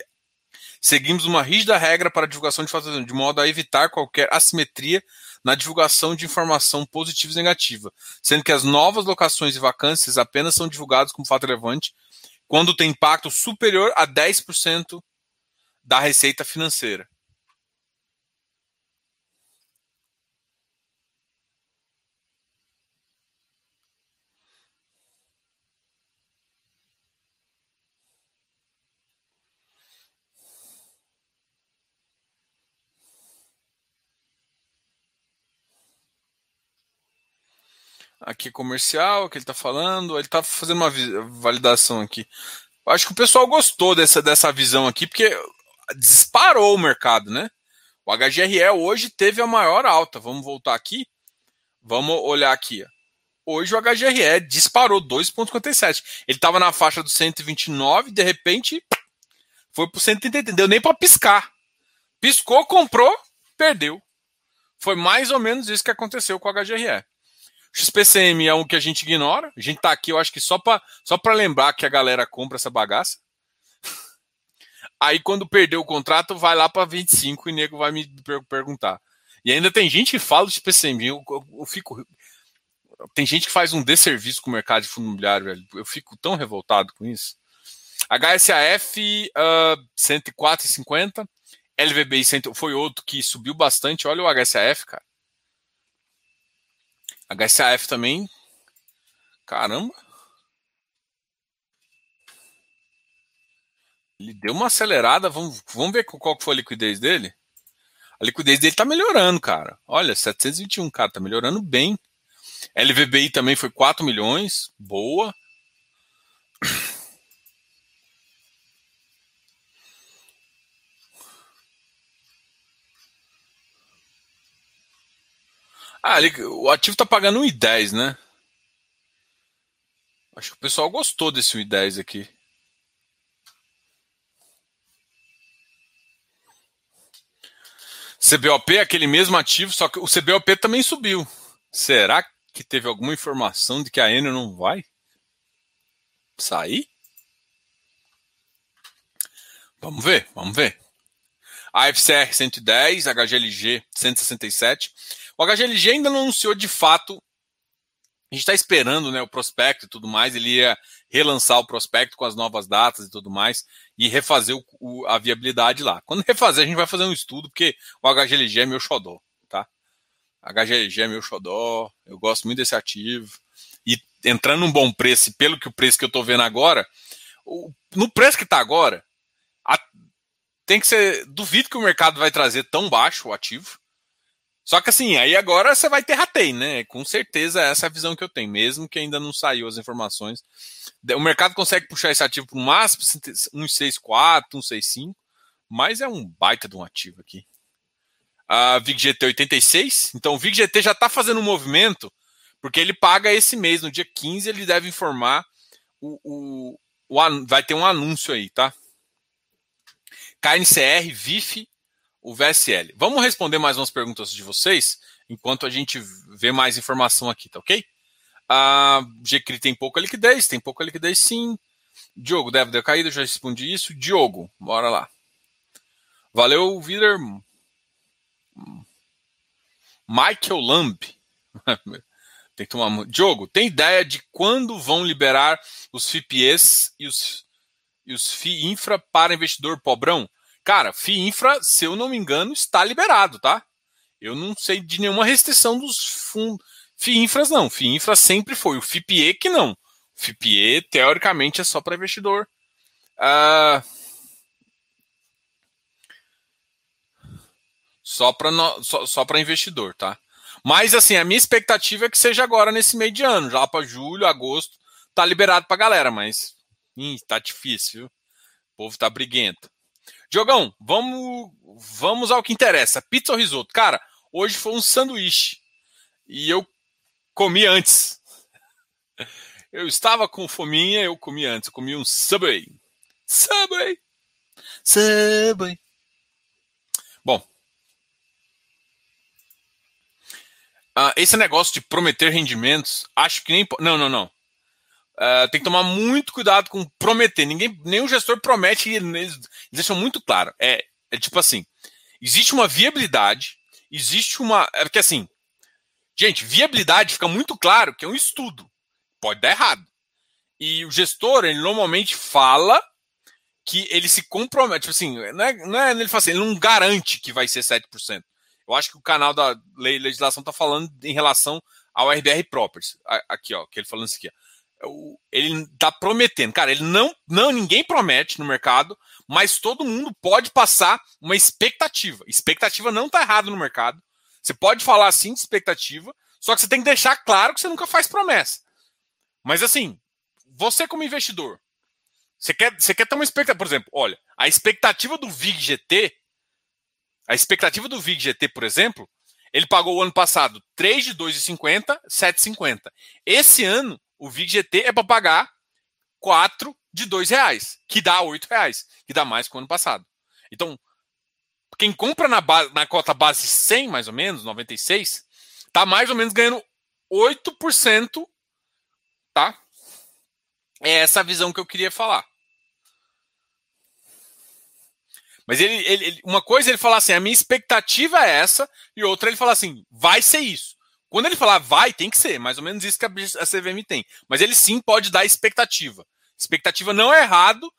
seguimos uma rígida regra para a divulgação de fatos de modo a evitar qualquer assimetria na divulgação de informação positiva e negativa, sendo que as novas locações e vacâncias apenas são divulgadas como fato relevante quando tem impacto superior a 10% da receita financeira. Aqui comercial que ele está falando. Ele está fazendo uma validação aqui. Acho que o pessoal gostou dessa, dessa visão aqui, porque disparou o mercado, né? O HGRE hoje teve a maior alta. Vamos voltar aqui. Vamos olhar aqui. Hoje o HGRE disparou 2,57. Ele estava na faixa do 129, de repente foi para o 130. Deu nem para piscar. Piscou, comprou, perdeu. Foi mais ou menos isso que aconteceu com o HGRE. XPCM é um que a gente ignora. A gente tá aqui, eu acho que só para só pra lembrar que a galera compra essa bagaça. [laughs] Aí quando perder o contrato, vai lá para 25 e o nego vai me perguntar. E ainda tem gente que fala de XPCM. Eu, eu, eu, fico. Tem gente que faz um desserviço com o mercado de fundo imobiliário, velho. Eu fico tão revoltado com isso. HSAF uh, 104,50. LVBI foi outro que subiu bastante. Olha o HSAF, cara. HSAF também. Caramba. Ele deu uma acelerada. Vamos, vamos ver qual foi a liquidez dele? A liquidez dele tá melhorando, cara. Olha, 721, cara, tá melhorando bem. LVBI também foi 4 milhões. Boa. Ah, o ativo tá pagando 1,10, né? Acho que o pessoal gostou desse 1,10 aqui. CBOP é aquele mesmo ativo, só que o CBOP também subiu. Será que teve alguma informação de que a Enel não vai sair? Vamos ver, vamos ver. AFCR 110, HGLG 167. O HGLG ainda não anunciou de fato. A gente está esperando né, o prospecto e tudo mais. Ele ia relançar o prospecto com as novas datas e tudo mais e refazer o, o, a viabilidade lá. Quando refazer, a gente vai fazer um estudo, porque o HGLG é meu xodó, tá? HGLG é meu xodó, eu gosto muito desse ativo. E entrando num bom preço, pelo que o preço que eu estou vendo agora, o, no preço que está agora, a, tem que ser. Duvido que o mercado vai trazer tão baixo o ativo. Só que assim, aí agora você vai ter ratei, né? Com certeza essa é a visão que eu tenho, mesmo que ainda não saiu as informações. O mercado consegue puxar esse ativo para o máximo 164, 165, mas é um baita de um ativo aqui. A VIGGT 86, então o VIGGT já está fazendo um movimento, porque ele paga esse mês, no dia 15, ele deve informar o, o, o vai ter um anúncio aí, tá? KNCR, VIF o VSL. Vamos responder mais umas perguntas de vocês, enquanto a gente vê mais informação aqui, tá ok? A GCRI tem pouca liquidez, tem pouca liquidez sim. Diogo, deve ter caído, já respondi isso. Diogo, bora lá. Valeu, Vider. Michael Lamb. [laughs] tem que tomar. Diogo, tem ideia de quando vão liberar os FIPEs e os, e os FI infra para investidor pobrão? Cara, FII Infra, se eu não me engano, está liberado, tá? Eu não sei de nenhuma restrição dos fundos. FII Infras não. FII Infra sempre foi. O FIPE que não. O FIPE, teoricamente, é só para investidor. Uh... Só para no... só, só investidor, tá? Mas, assim, a minha expectativa é que seja agora nesse meio de ano, já para julho, agosto, tá liberado para galera, mas ih, tá difícil, viu? O povo tá briguento. Diogão, vamos, vamos ao que interessa. Pizza ou risoto? Cara, hoje foi um sanduíche. E eu comi antes. [laughs] Eu estava com fominha, eu comi antes. Eu comi um Subway. Subway. Subway. Bom. Uh, esse negócio de prometer rendimentos, acho que nem. Não, não, não. Uh, tem que tomar muito cuidado com prometer. Ninguém, nenhum gestor promete, eles, eles deixam muito claro. É, é tipo assim: existe uma viabilidade, existe uma. É porque assim, gente, viabilidade fica muito claro que é um estudo. Pode dar errado. E o gestor, ele normalmente fala que ele se compromete. Tipo assim, não é, não é ele fala assim, ele não garante que vai ser 7%. Eu acho que o canal da lei legislação está falando em relação ao RBR Properties. Aqui, ó, que ele falando isso aqui. Ó. Ele está prometendo. Cara, ele não, não, ninguém promete no mercado, mas todo mundo pode passar uma expectativa. Expectativa não está errado no mercado. Você pode falar assim de expectativa, só que você tem que deixar claro que você nunca faz promessa. Mas assim, você como investidor, você quer, você quer ter uma expectativa, por exemplo, olha, a expectativa do VIG GT, a expectativa do VIG GT, por exemplo, ele pagou o ano passado 3 de 2,50, 7,50. Esse ano, o VIG GT é para pagar 4 de 2 reais, que dá 8 reais, que dá mais que o ano passado. Então, quem compra na, base, na cota base 100, mais ou menos, 96, tá mais ou menos ganhando 8%, tá? É essa a visão que eu queria falar. Mas ele, ele, uma coisa ele fala assim, a minha expectativa é essa, e outra ele fala assim, vai ser isso. Quando ele falar vai, tem que ser, mais ou menos isso que a CVM tem. Mas ele sim pode dar expectativa. Expectativa não é errado,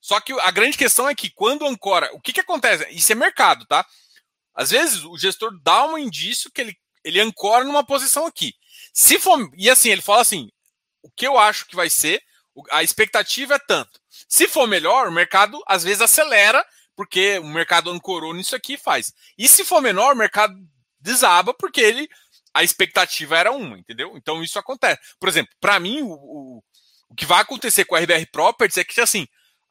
só que a grande questão é que quando ancora, o que, que acontece? Isso é mercado, tá? Às vezes o gestor dá um indício que ele, ele ancora numa posição aqui. Se for, e assim, ele fala assim, o que eu acho que vai ser, a expectativa é tanto. Se for melhor, o mercado às vezes acelera porque o mercado ancorou nisso aqui e faz. E se for menor, o mercado desaba porque ele a expectativa era uma, entendeu? Então isso acontece. Por exemplo, para mim, o, o, o, que vai acontecer com a RBR Properties é que assim,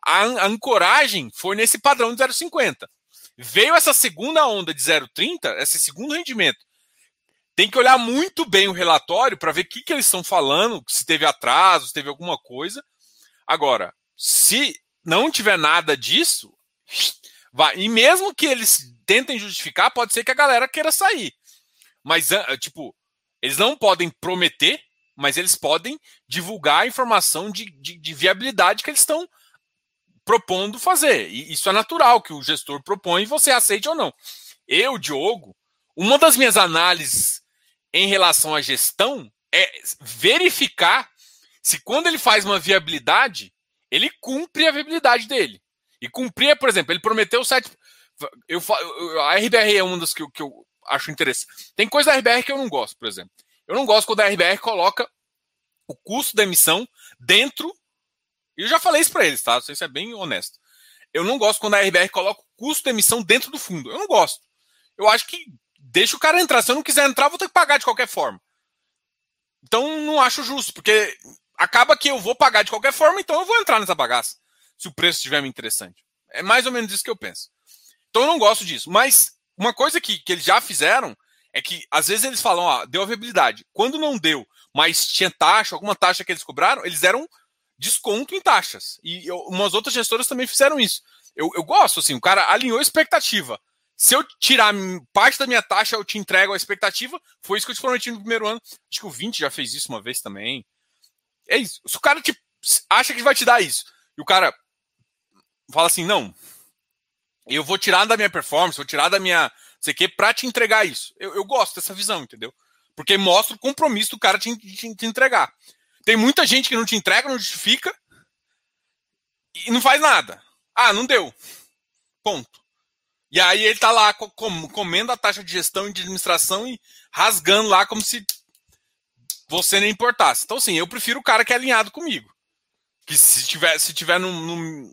a, a ancoragem foi nesse padrão de 0,50. Veio essa segunda onda de 0,30, esse segundo rendimento. Tem que olhar muito bem o relatório para ver o que, que eles estão falando, se teve atraso, se teve alguma coisa. Agora, se não tiver nada disso, Vai. E mesmo que eles tentem justificar, pode ser que a galera queira sair. Mas, ah, tipo, eles não podem prometer, mas eles podem divulgar a informação de, de, de viabilidade que eles estão propondo fazer. E isso é natural que o gestor propõe e você aceite ou não. Eu, Diogo, uma das minhas análises em relação à gestão é verificar se quando ele faz uma viabilidade, ele cumpre a viabilidade dele. E cumprir, por exemplo, ele prometeu sete. Eu, a RBR é uma das que eu, que eu acho interessante. Tem coisa da RBR que eu não gosto, por exemplo. Eu não gosto quando a RBR coloca o custo da emissão dentro. E eu já falei isso para eles, tá? Isso é bem honesto. Eu não gosto quando a RBR coloca o custo da emissão dentro do fundo. Eu não gosto. Eu acho que deixa o cara entrar. Se eu não quiser entrar, vou ter que pagar de qualquer forma. Então não acho justo, porque acaba que eu vou pagar de qualquer forma, então eu vou entrar nessa bagaça se o preço estiver interessante. É mais ou menos isso que eu penso. Então eu não gosto disso. Mas uma coisa que, que eles já fizeram é que às vezes eles falam, ó, deu a viabilidade. Quando não deu, mas tinha taxa, alguma taxa que eles cobraram, eles deram desconto em taxas. E eu, umas outras gestoras também fizeram isso. Eu, eu gosto, assim, o cara alinhou a expectativa. Se eu tirar parte da minha taxa, eu te entrego a expectativa. Foi isso que eu te prometi no primeiro ano. Acho que o 20 já fez isso uma vez também. É isso. Se o cara te, acha que vai te dar isso, e o cara fala assim, não, eu vou tirar da minha performance, vou tirar da minha, sei que, para te entregar isso. Eu, eu, gosto dessa visão, entendeu? Porque mostra o compromisso do cara de te, te, entregar. Tem muita gente que não te entrega, não justifica e não faz nada. Ah, não deu. Ponto. E aí ele tá lá com, comendo a taxa de gestão e de administração e rasgando lá como se você nem importasse. Então, assim, eu prefiro o cara que é alinhado comigo. Que se tiver, se tiver num, num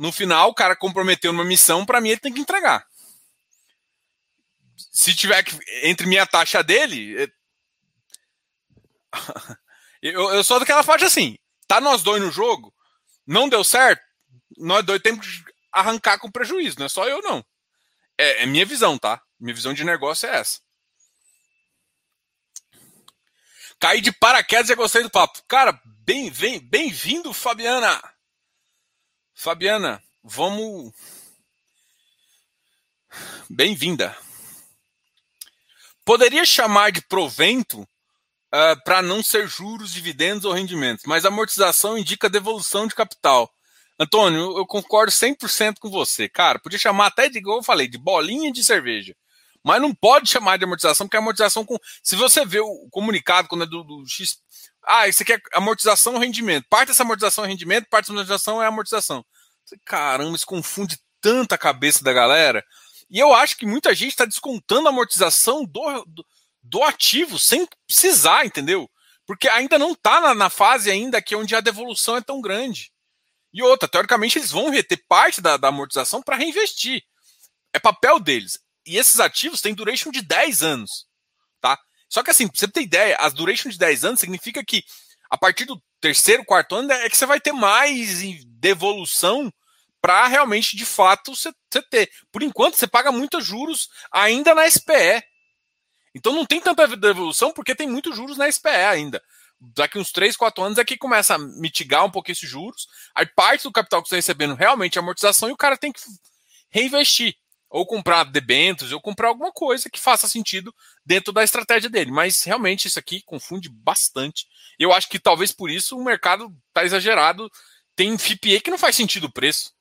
no final, o cara comprometeu uma missão, para mim ele tem que entregar. Se tiver que, entre minha taxa dele. É [laughs] eu, eu sou daquela parte assim. Tá nós dois no jogo, não deu certo, nós dois temos que arrancar com prejuízo, não é só eu, não. É, é minha visão, tá? Minha visão de negócio é essa. Caí de paraquedas e gostei do papo. Cara, bem-vindo, bem, bem Fabiana. Fabiana, vamos. Bem-vinda. Poderia chamar de provento uh, para não ser juros, dividendos ou rendimentos, mas amortização indica devolução de capital. Antônio, eu concordo 100% com você. Cara, podia chamar até de, igual eu falei, de bolinha de cerveja. Mas não pode chamar de amortização, porque amortização com. Se você vê o comunicado quando é do, do X. Ah, isso aqui é amortização ou rendimento. Parte dessa amortização é rendimento, parte dessa amortização é amortização. Caramba, isso confunde tanta cabeça da galera. E eu acho que muita gente está descontando a amortização do, do, do, ativo sem precisar, entendeu? Porque ainda não está na, na, fase ainda que onde a devolução é tão grande. E outra, teoricamente, eles vão reter parte da, da amortização para reinvestir. É papel deles. E esses ativos têm duration de 10 anos. Só que assim, pra você ter ideia, as duration de 10 anos significa que a partir do terceiro, quarto ano é que você vai ter mais devolução para realmente, de fato, você, ter. Por enquanto, você paga muitos juros ainda na SPE. Então não tem tanta devolução porque tem muitos juros na SPE ainda. Daqui uns 3, 4 anos é que começa a mitigar um pouco esses juros. Aí parte do capital que você está recebendo realmente é amortização e o cara tem que reinvestir ou comprar debêntures, ou comprar alguma coisa que faça sentido dentro da estratégia dele. Mas realmente isso aqui confunde bastante. Eu acho que talvez por isso o mercado está exagerado. Tem FIPE que não faz sentido o preço.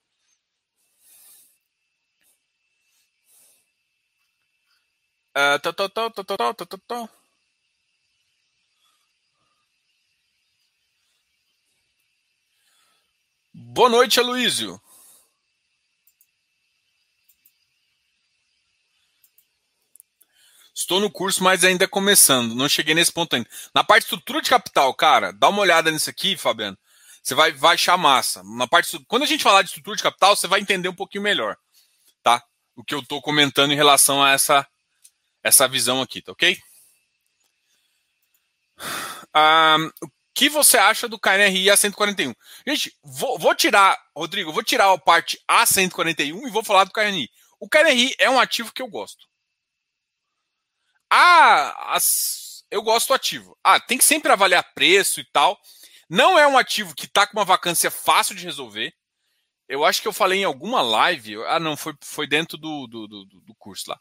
Uh, tó, tó, tó, Boa noite, Aloysio. Estou no curso, mas ainda começando. Não cheguei nesse ponto ainda. Na parte de estrutura de capital, cara, dá uma olhada nisso aqui, Fabiano. Você vai, vai achar massa. Na parte, quando a gente falar de estrutura de capital, você vai entender um pouquinho melhor, tá? O que eu estou comentando em relação a essa, essa visão aqui, tá ok? Um, o que você acha do KNRI A141? Gente, vou, vou tirar, Rodrigo, vou tirar a parte A141 e vou falar do KNRI. O KNRI é um ativo que eu gosto. Ah, as, eu gosto do ativo. Ah, tem que sempre avaliar preço e tal. Não é um ativo que está com uma vacância fácil de resolver. Eu acho que eu falei em alguma live. Ah, não, foi, foi dentro do, do, do, do curso lá.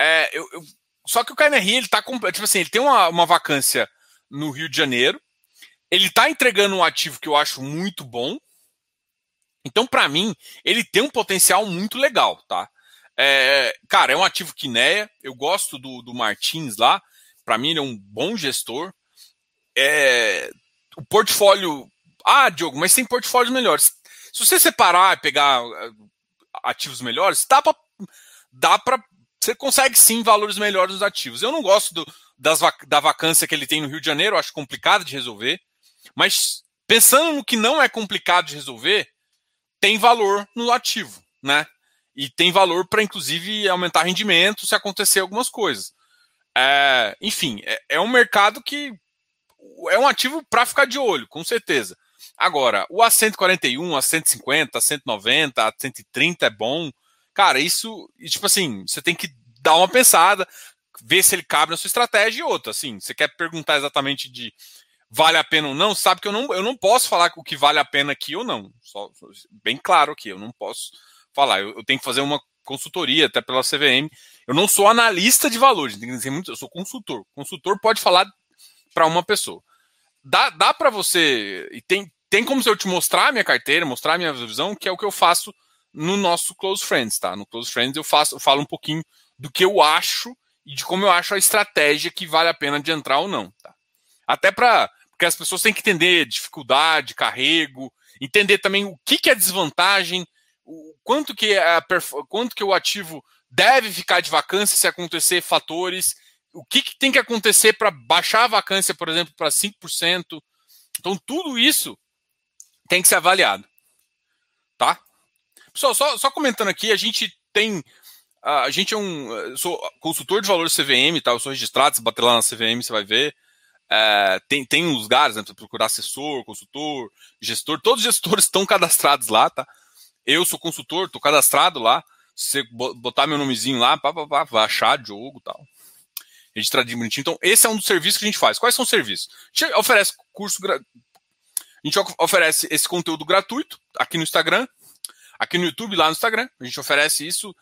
É, eu, eu, só que o KNRI, ele tá tipo assim, ele tem uma, uma vacância no Rio de Janeiro. Ele está entregando um ativo que eu acho muito bom. Então, para mim, ele tem um potencial muito legal, tá? É, cara, é um ativo Kinea. Eu gosto do, do Martins lá. Para mim, ele é um bom gestor. É, o portfólio. Ah, Diogo, mas tem portfólios melhores. Se você separar e pegar uh, ativos melhores, dá para. Dá pra, você consegue sim valores melhores nos ativos. Eu não gosto do, das, da vacância que ele tem no Rio de Janeiro, acho complicado de resolver. Mas pensando no que não é complicado de resolver, tem valor no ativo, né? E tem valor para, inclusive, aumentar rendimento se acontecer algumas coisas. É, enfim, é, é, um mercado que é um ativo para ficar de olho, com certeza. Agora, o A141, A150, A190, A130 é bom. Cara, isso, tipo assim, você tem que dar uma pensada, ver se ele cabe na sua estratégia e outra. Assim, você quer perguntar exatamente de vale a pena ou não, sabe que eu não, eu não posso falar o que vale a pena aqui ou não. Só, bem claro aqui, eu não posso falar. Eu, eu, tenho que fazer uma consultoria, até pela CVM. Eu não sou analista de valores, eu sou consultor. Consultor pode falar para uma pessoa. Dá, dá para você. E tem, tem como se eu te mostrar a minha carteira, mostrar a minha visão, que é o que eu faço no nosso Close Friends, tá? No Close Friends eu faço, eu falo um pouquinho do que eu acho e de como eu acho a estratégia que vale a pena de entrar ou não, tá? Até para porque as pessoas têm que entender dificuldade, carrego, entender também o que, que é desvantagem, o quanto que, a, quanto que o ativo deve ficar de vacância se acontecer fatores, o que, que tem que acontecer para baixar a vacância, por exemplo, para 5%. Então, tudo isso tem que ser avaliado. Tá? Pessoal, só, só comentando aqui, a gente tem. A gente é um. Sou consultor de valores CVM, tá? Eu sou registrado, se bater lá na CVM, você vai ver. É, tem, tem lugares, né? Para procurar assessor, consultor, gestor, todos os gestores [laughs] estão cadastrados lá, tá? Eu sou consultor, tô cadastrado lá. Se você botar meu nomezinho lá, pá, pá, pá, vai achar Diogo e tal. Registradinho bonitinho. Então, esse é um dos serviços que a gente faz. Quais são os serviços? A gente oferece curso. Gra... A gente oferece esse conteúdo gratuito aqui no Instagram, aqui no YouTube, lá no Instagram. A gente oferece isso.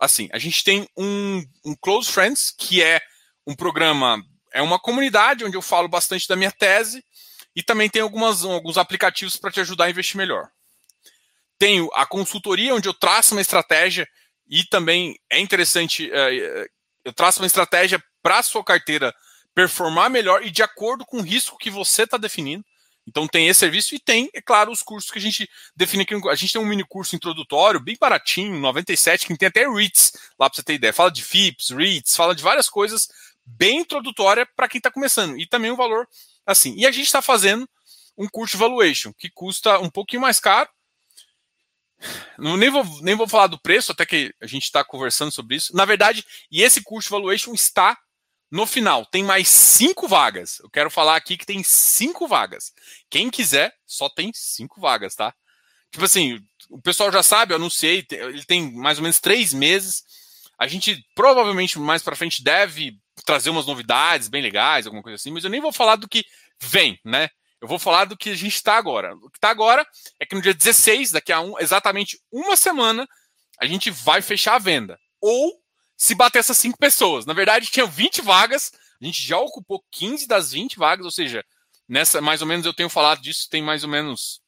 Assim, a gente tem um, um Close Friends, que é um programa é uma comunidade onde eu falo bastante da minha tese e também tem algumas, alguns aplicativos para te ajudar a investir melhor. Tenho a consultoria, onde eu traço uma estratégia e também é interessante, é, é eu traço uma estratégia para a sua carteira performar melhor e de acordo com o risco que você está definindo. Então tem esse serviço e tem, é claro, os cursos que a gente define aqui. A gente tem um mini curso introdutório, bem baratinho, 97, que tem até REITs, lá para você ter ideia. Fala de FIPS, REITs, fala de várias coisas bem introdutória para quem está começando. E também um valor assim. E a gente está fazendo um curso de valuation, que custa um pouquinho mais caro. Nem, vou, nem vou falar do preço, até que a gente está conversando sobre isso. Na verdade, e esse curso valuation está no final, tem mais cinco vagas. Eu quero falar aqui que tem cinco vagas. Quem quiser, só tem cinco vagas, tá? Tipo assim, o pessoal já sabe, eu anunciei, ele tem mais ou menos três meses. A gente provavelmente mais para frente deve trazer umas novidades bem legais, alguma coisa assim, mas eu nem vou falar do que vem, né? Eu vou falar do que a gente está agora. O que está agora é que no dia 16, daqui a um, exatamente uma semana, a gente vai fechar a venda. Ou se bater essas cinco pessoas. Na verdade, tinha 20 vagas, a gente já ocupou 15 das 20 vagas, ou seja, nessa mais ou menos eu tenho falado disso tem mais ou menos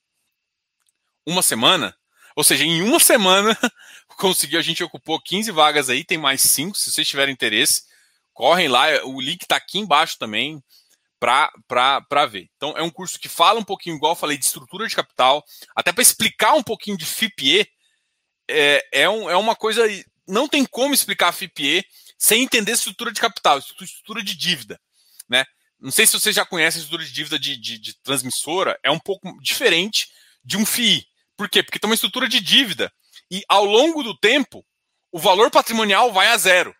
uma semana. Ou seja, em uma semana [laughs] conseguiu, a gente ocupou 15 vagas aí, tem mais cinco, se vocês tiverem interesse, correm lá, o link está aqui embaixo também para ver. Então é um curso que fala um pouquinho, igual eu falei, de estrutura de capital, até para explicar um pouquinho de FIPE, é, é, um, é uma coisa não tem como explicar FIPE sem entender estrutura de capital, estrutura de dívida. Né? Não sei se você já conhece a estrutura de dívida de, de, de transmissora, é um pouco diferente de um FII. Por quê? Porque tem uma estrutura de dívida e ao longo do tempo o valor patrimonial vai a zero.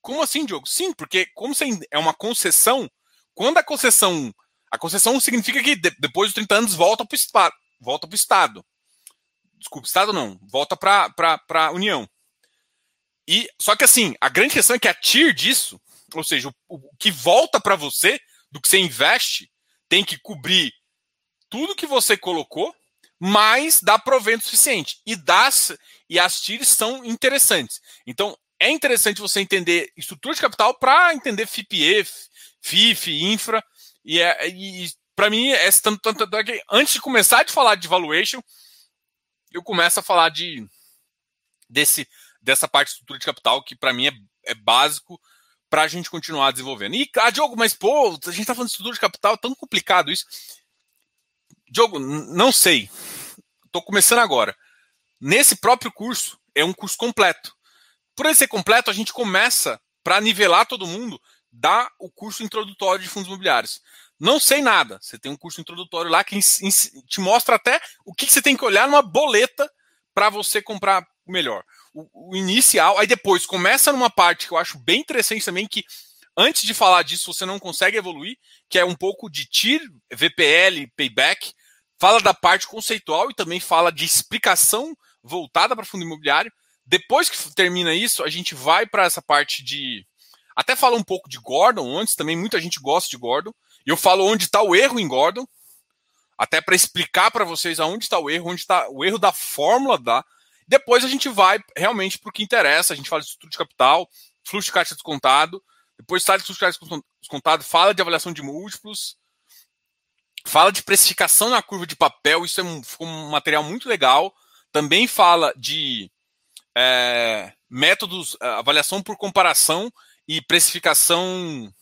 Como assim, Diogo? Sim, porque como é uma concessão, quando a concessão. A concessão significa que depois dos 30 anos volta para o Estado. Volta Estado. Desculpa, Estado não, volta para a União. E só que assim, a grande questão é que a TIR disso, ou seja, o, o que volta para você do que você investe, tem que cobrir tudo que você colocou, mas dá provento suficiente. E das e as TIRs são interessantes. Então, é interessante você entender estrutura de capital para entender FIPE, FIF, infra. E, é, e para mim, é tanto, tanto, tanto, é antes de começar a falar de valuation, eu começo a falar de desse dessa parte de estrutura de capital, que para mim é, é básico para a gente continuar desenvolvendo. E, ah, Diogo, mas pô, a gente está falando de estrutura de capital, é tão complicado isso. Diogo, não sei. Estou começando agora. Nesse próprio curso, é um curso completo. Por ele ser completo, a gente começa, para nivelar todo mundo, dar o curso introdutório de fundos imobiliários. Não sei nada. Você tem um curso introdutório lá que te mostra até o que você tem que olhar numa boleta para você comprar melhor o, o inicial, aí depois começa numa parte que eu acho bem interessante também, que antes de falar disso você não consegue evoluir, que é um pouco de TIR, VPL, payback, fala da parte conceitual e também fala de explicação voltada para fundo imobiliário. Depois que termina isso, a gente vai para essa parte de. Até fala um pouco de Gordon antes, também muita gente gosta de Gordon. E eu falo onde está o erro em Gordon, até para explicar para vocês aonde está o erro, onde está o erro da fórmula da, depois a gente vai realmente para o que interessa. A gente fala de estrutura de capital, fluxo de caixa descontado. Depois sai de fluxo de caixa descontado, fala de avaliação de múltiplos, fala de precificação na curva de papel. Isso é um, um material muito legal. Também fala de é, métodos, é, avaliação por comparação e precificação.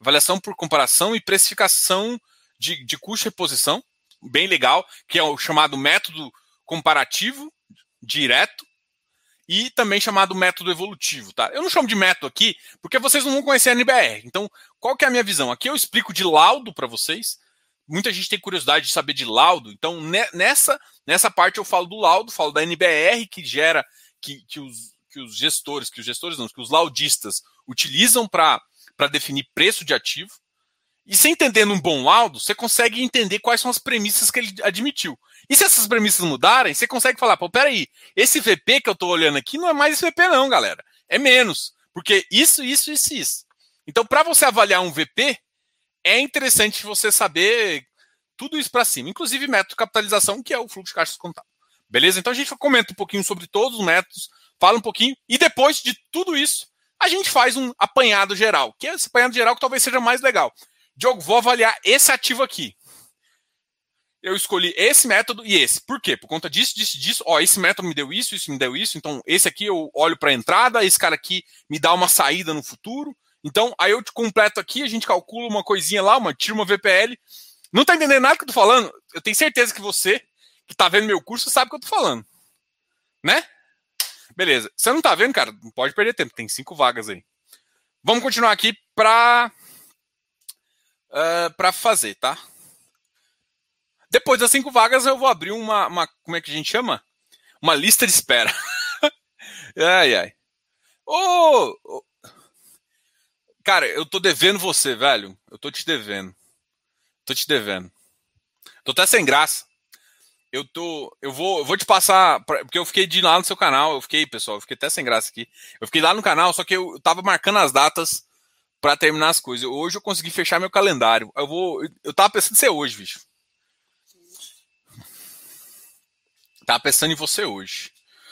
Avaliação por comparação e precificação de, de custo reposição, bem legal, que é o chamado método comparativo direto e também chamado método evolutivo, tá? Eu não chamo de método aqui porque vocês não vão conhecer a NBR. Então, qual que é a minha visão? Aqui eu explico de laudo para vocês. Muita gente tem curiosidade de saber de laudo. Então, nessa nessa parte eu falo do laudo, falo da NBR que gera que, que, os, que os gestores, que os gestores não, que os laudistas utilizam para definir preço de ativo. E você entendendo um bom laudo, você consegue entender quais são as premissas que ele admitiu. E se essas premissas mudarem, você consegue falar, pô, peraí, esse VP que eu estou olhando aqui não é mais esse VP não, galera. É menos. Porque isso, isso, isso, isso. Então, para você avaliar um VP, é interessante você saber tudo isso para cima, inclusive método de capitalização, que é o fluxo de caixa descontado. Beleza? Então a gente comenta um pouquinho sobre todos os métodos, fala um pouquinho, e depois de tudo isso, A gente faz um apanhado geral, que é esse apanhado geral que talvez seja mais legal. Diogo, vou avaliar esse ativo aqui. Eu escolhi esse método e esse. Por quê? Por conta disso, disso, disso. Ó, esse método me deu isso, isso me deu isso. Então, esse aqui eu olho para a entrada, esse cara aqui me dá uma saída no futuro. Então, aí eu te completo aqui, a gente calcula uma coisinha lá, uma, tira uma VPL. Não tá entendendo nada que eu tô falando? Eu tenho certeza que você, que tá vendo meu curso, sabe o que eu tô falando. Né? Beleza. Você não tá vendo, cara? Não pode perder tempo. Tem cinco vagas aí. Vamos continuar aqui para uh, para fazer, tá? Depois das cinco vagas, eu vou abrir uma, uma como é que a gente chama? Uma lista de espera. [laughs] ai, ai. Ô, oh, Cara, eu tô devendo você, velho. Eu tô te devendo. Tô te devendo. Tô até sem graça. Eu tô. Eu vou, eu vou te passar. Porque eu fiquei de lá no seu canal. Eu fiquei, pessoal, eu fiquei até sem graça aqui. Eu fiquei lá no canal, só que eu tava marcando as datas para terminar as coisas. Hoje eu consegui fechar meu calendário. Eu vou. Eu tava pensando em ser hoje, bicho. Tava pensando em você hoje.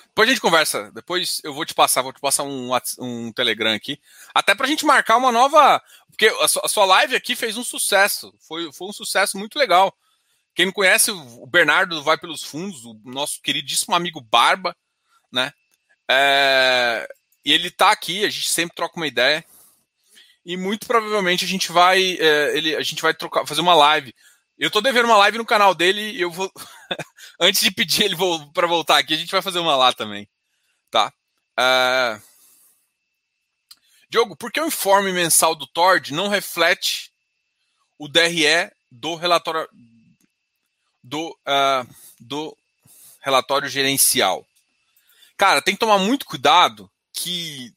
Depois a gente conversa. Depois eu vou te passar, vou te passar um, um Telegram aqui. Até pra gente marcar uma nova. Porque a sua, a sua live aqui fez um sucesso. Foi, foi um sucesso muito legal. Quem não conhece, o Bernardo vai pelos fundos, o nosso queridíssimo amigo Barba, né? É, e ele tá aqui, a gente sempre troca uma ideia. E muito provavelmente a gente vai, é, ele, a gente vai trocar, fazer uma live. Eu tô devendo uma live no canal dele e eu vou. [laughs] Antes de pedir ele para voltar aqui, a gente vai fazer uma lá também. Tá? Uh... Diogo, por que o informe mensal do TORD não reflete o DRE do relatório do, uh, do relatório gerencial? Cara, tem que tomar muito cuidado que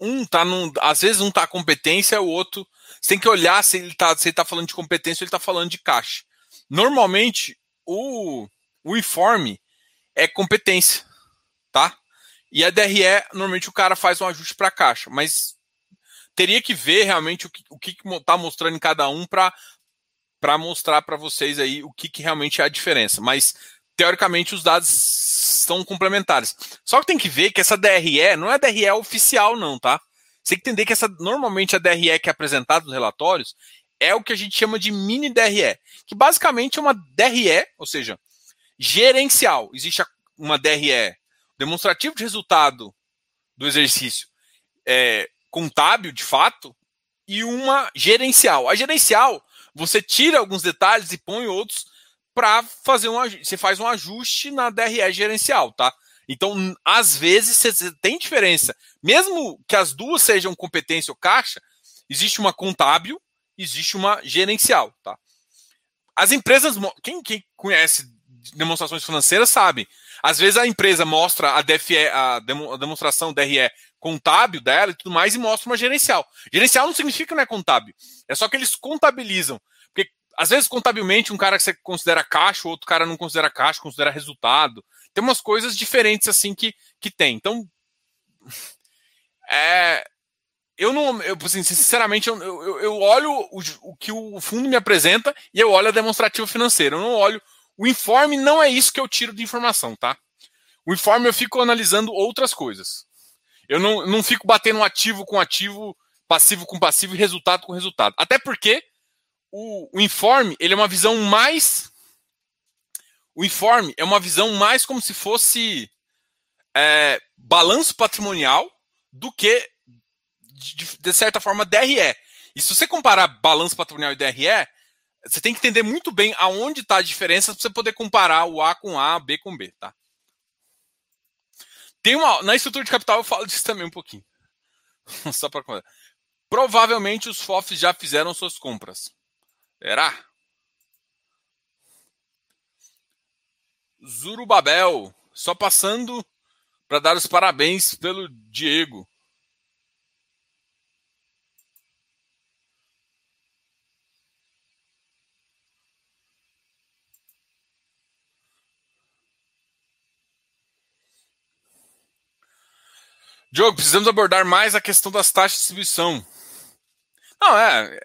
um tá num, às vezes um tá competência, o outro você tem que olhar se ele está se ele tá falando de competência ou ele está falando de caixa. Normalmente, o, o informe é competência, tá? E a DRE, normalmente o cara faz um ajuste para caixa, mas teria que ver realmente o que o que está mostrando em cada um para para mostrar para vocês aí o que, que realmente é a diferença. Mas teoricamente os dados são complementares. Só que tem que ver que essa DRE não é DRE oficial não, tá? Você tem que entender que essa normalmente a DRE que é apresentada nos relatórios é o que a gente chama de mini DRE, que basicamente é uma DRE, ou seja, gerencial. Existe uma DRE, demonstrativo de resultado do exercício é, contábil, de fato, e uma gerencial. A gerencial, você tira alguns detalhes e põe outros para fazer um você faz um ajuste na DRE gerencial, tá? Então, às vezes, você tem diferença. Mesmo que as duas sejam competência ou caixa, existe uma contábil, existe uma gerencial. Tá? As empresas, quem, quem conhece demonstrações financeiras sabe. Às vezes a empresa mostra a DFE, a demonstração DRE contábil dela e tudo mais, e mostra uma gerencial. Gerencial não significa que não é contábil. É só que eles contabilizam. Porque, às vezes, contabilmente, um cara que você considera caixa, o outro cara não considera caixa, considera resultado. Tem umas coisas diferentes assim que, que tem. Então, é, eu não, eu, assim, sinceramente, eu, eu, eu olho o, o, que o fundo me apresenta e eu olho a demonstrativa financeira. Eu não olho. O informe não é isso que eu tiro de informação, tá? O informe eu fico analisando outras coisas. Eu não, não fico batendo ativo com ativo, passivo com passivo e resultado com resultado. Até porque o, o informe ele é uma visão mais o informe é uma visão mais como se fosse é, balanço patrimonial do que, de, de, certa forma, DRE. E se você comparar balanço patrimonial e DRE, você tem que entender muito bem aonde está a diferença para você poder comparar o A com A, B com B, tá? Tem uma, na estrutura de capital eu falo disso também um pouquinho. [laughs] Só para Provavelmente os FOFs já fizeram suas compras. Será? Zurubabel, só passando para dar os parabéns pelo Diego. Diogo, precisamos abordar mais a questão das taxas de distribuição. Não, é.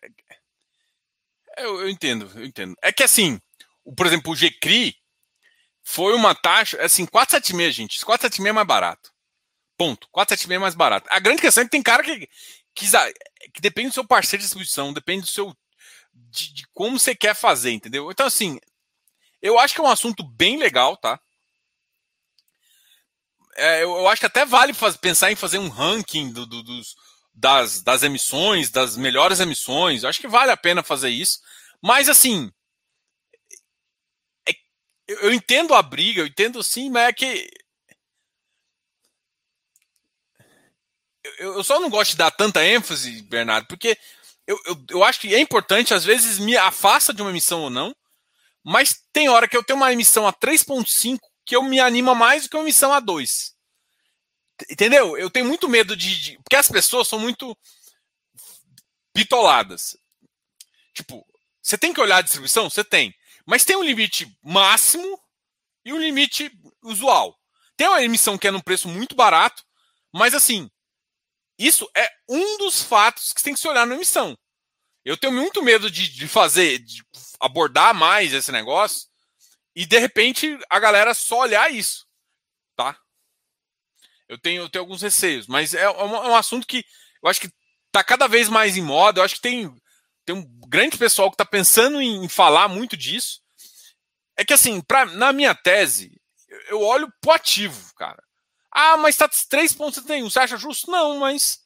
é eu, eu entendo, eu entendo. É que assim, por exemplo, o GCRI, foi uma taxa, assim, 476, gente. 476 é mais barato. Ponto. 476 é mais barato. A grande questão é que tem cara que, que, que depende do seu parceiro de distribuição, depende do seu. De, de, como você quer fazer, entendeu? Então, assim, eu acho que é um assunto bem legal, tá? É, eu, eu, acho que até vale faz, pensar em fazer um ranking do, do, dos, das, das emissões, das melhores emissões. Eu acho que vale a pena fazer isso. Mas, assim, é, eu entendo a briga, eu entendo sim, mas é que eu, eu só não gosto de dar tanta ênfase, Bernardo, porque eu, eu, eu acho que é importante, às vezes me afasta de uma emissão ou não, mas tem hora que eu tenho uma emissão a 3.5 que eu me anima mais do que uma emissão a 2. Entendeu? Eu tenho muito medo de, de. Porque as pessoas são muito bitoladas. Tipo, você tem que olhar a distribuição? Você tem. Mas tem um limite máximo e um limite usual. Tem uma emissão que é num preço muito barato, mas assim, isso é um dos fatos que tem que se olhar na emissão. Eu tenho muito medo de, de fazer, de abordar mais esse negócio e de repente a galera só olhar isso, tá? Eu tenho, eu tenho alguns receios, mas é, é um, é um assunto que eu acho que tá cada vez mais em moda. Eu acho que tem, tem um grande pessoal que está pensando em, em, falar muito disso. É que assim, pra, na minha tese, eu olho pro ativo, cara. Ah, mas está 3,71. Você acha justo? Não, mas.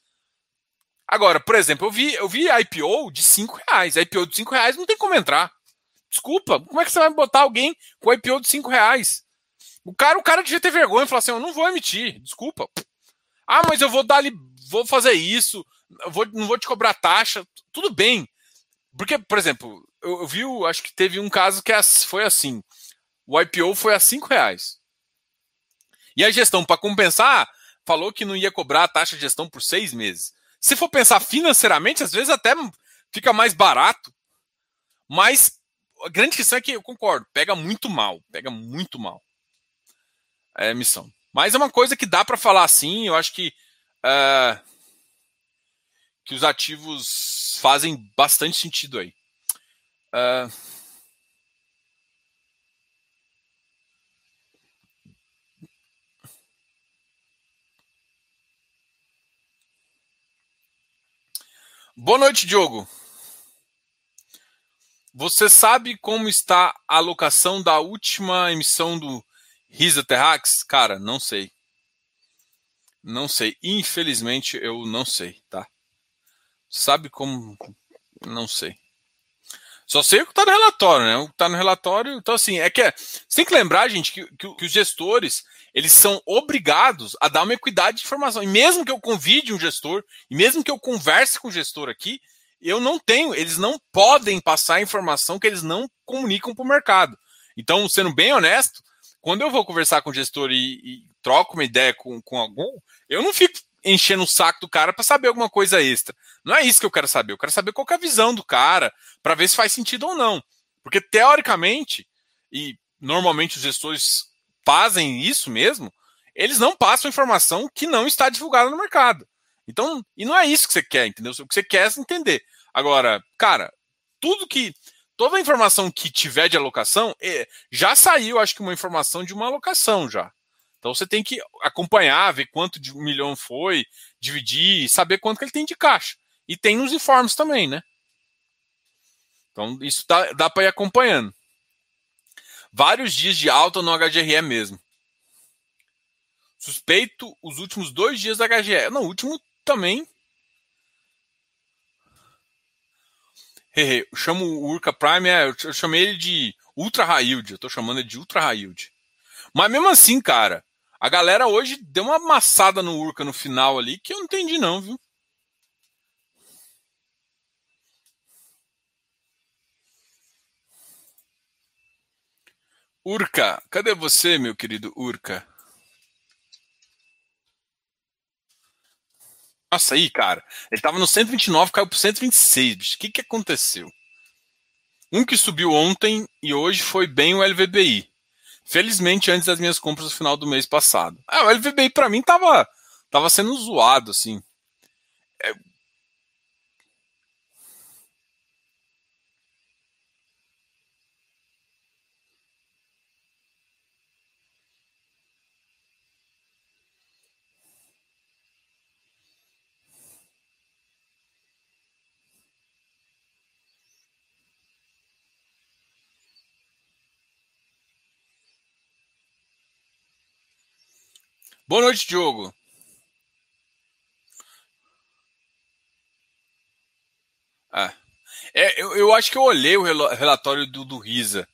Agora, por exemplo, eu vi, eu vi IPO de 5 reais. IPO de 5 reais não tem como entrar. Desculpa, como é que você vai botar alguém com IPO de 5 reais? O cara, o cara devia ter vergonha e falar assim: eu não vou emitir, desculpa. Ah, mas eu vou dar ali, vou fazer isso, vou, não vou te cobrar taxa. Tudo bem. Porque, por exemplo, eu, eu vi, acho que teve um caso que é foi assim: o IPO foi a 5 reais. E a gestão, para compensar, falou que não ia cobrar a taxa de gestão por seis meses. Se for pensar financeiramente, às vezes até fica mais barato. Mas a grande questão é que eu concordo, pega muito mal, pega muito mal a emissão. Mas é uma coisa que dá para falar assim, eu acho que uh, que os ativos fazem bastante sentido aí. Uh, Boa noite, Diogo. Você sabe como está a alocação da última emissão do Risa Terrax? Cara, não sei. Não sei. Infelizmente, eu não sei, tá? Sabe como? Não sei. Só sei o que está no relatório, né? O que está no relatório. Então, assim, é que é, você tem que lembrar, gente, que, que, que os gestores eles são obrigados a dar uma equidade de informação. E mesmo que eu convide um gestor, e mesmo que eu converse com o gestor aqui, eu não tenho, eles não podem passar informação que eles não comunicam para o mercado. Então, sendo bem honesto, quando eu vou conversar com o gestor e, e troco uma ideia com, com algum, eu não fico enchendo o saco do cara para saber alguma coisa extra. Não é isso que eu quero saber. Eu quero saber qual é a visão do cara para ver se faz sentido ou não. Porque teoricamente, e normalmente os gestores fazem isso mesmo, eles não passam informação que não está divulgada no mercado. Então, e não é isso que você quer, entendeu? O que você quer é entender. Agora, cara, tudo que. Toda a informação que tiver de alocação, é, já saiu, acho que, uma informação de uma alocação já. Então você tem que acompanhar, ver quanto de um milhão foi, dividir, saber quanto que ele tem de caixa. E tem nos informes também, né? Então isso dá, dá para ir acompanhando vários dias de alta no HGRE mesmo. Suspeito os últimos dois dias da HGE. No último também. Eu chamo o Urca Prime, é, eu chamei ele de Ultra High Yield. Eu tô chamando ele de Ultra High Yield. Mas mesmo assim, cara, a galera hoje deu uma amassada no Urca no final ali que eu não entendi, não, viu? Urca, cadê você, meu querido Urca? Nossa, aí, cara. Ele tava no 129, caiu pro 126, bicho. O que que aconteceu? Um que subiu ontem e hoje foi bem o LVBI. Felizmente, antes das minhas compras no final do mês passado. Ah, o LVBI para mim tava, tava sendo zoado, assim. É, Boa noite, Diogo. Ah. É, eu, eu acho que eu olhei o relatório do, do Risa,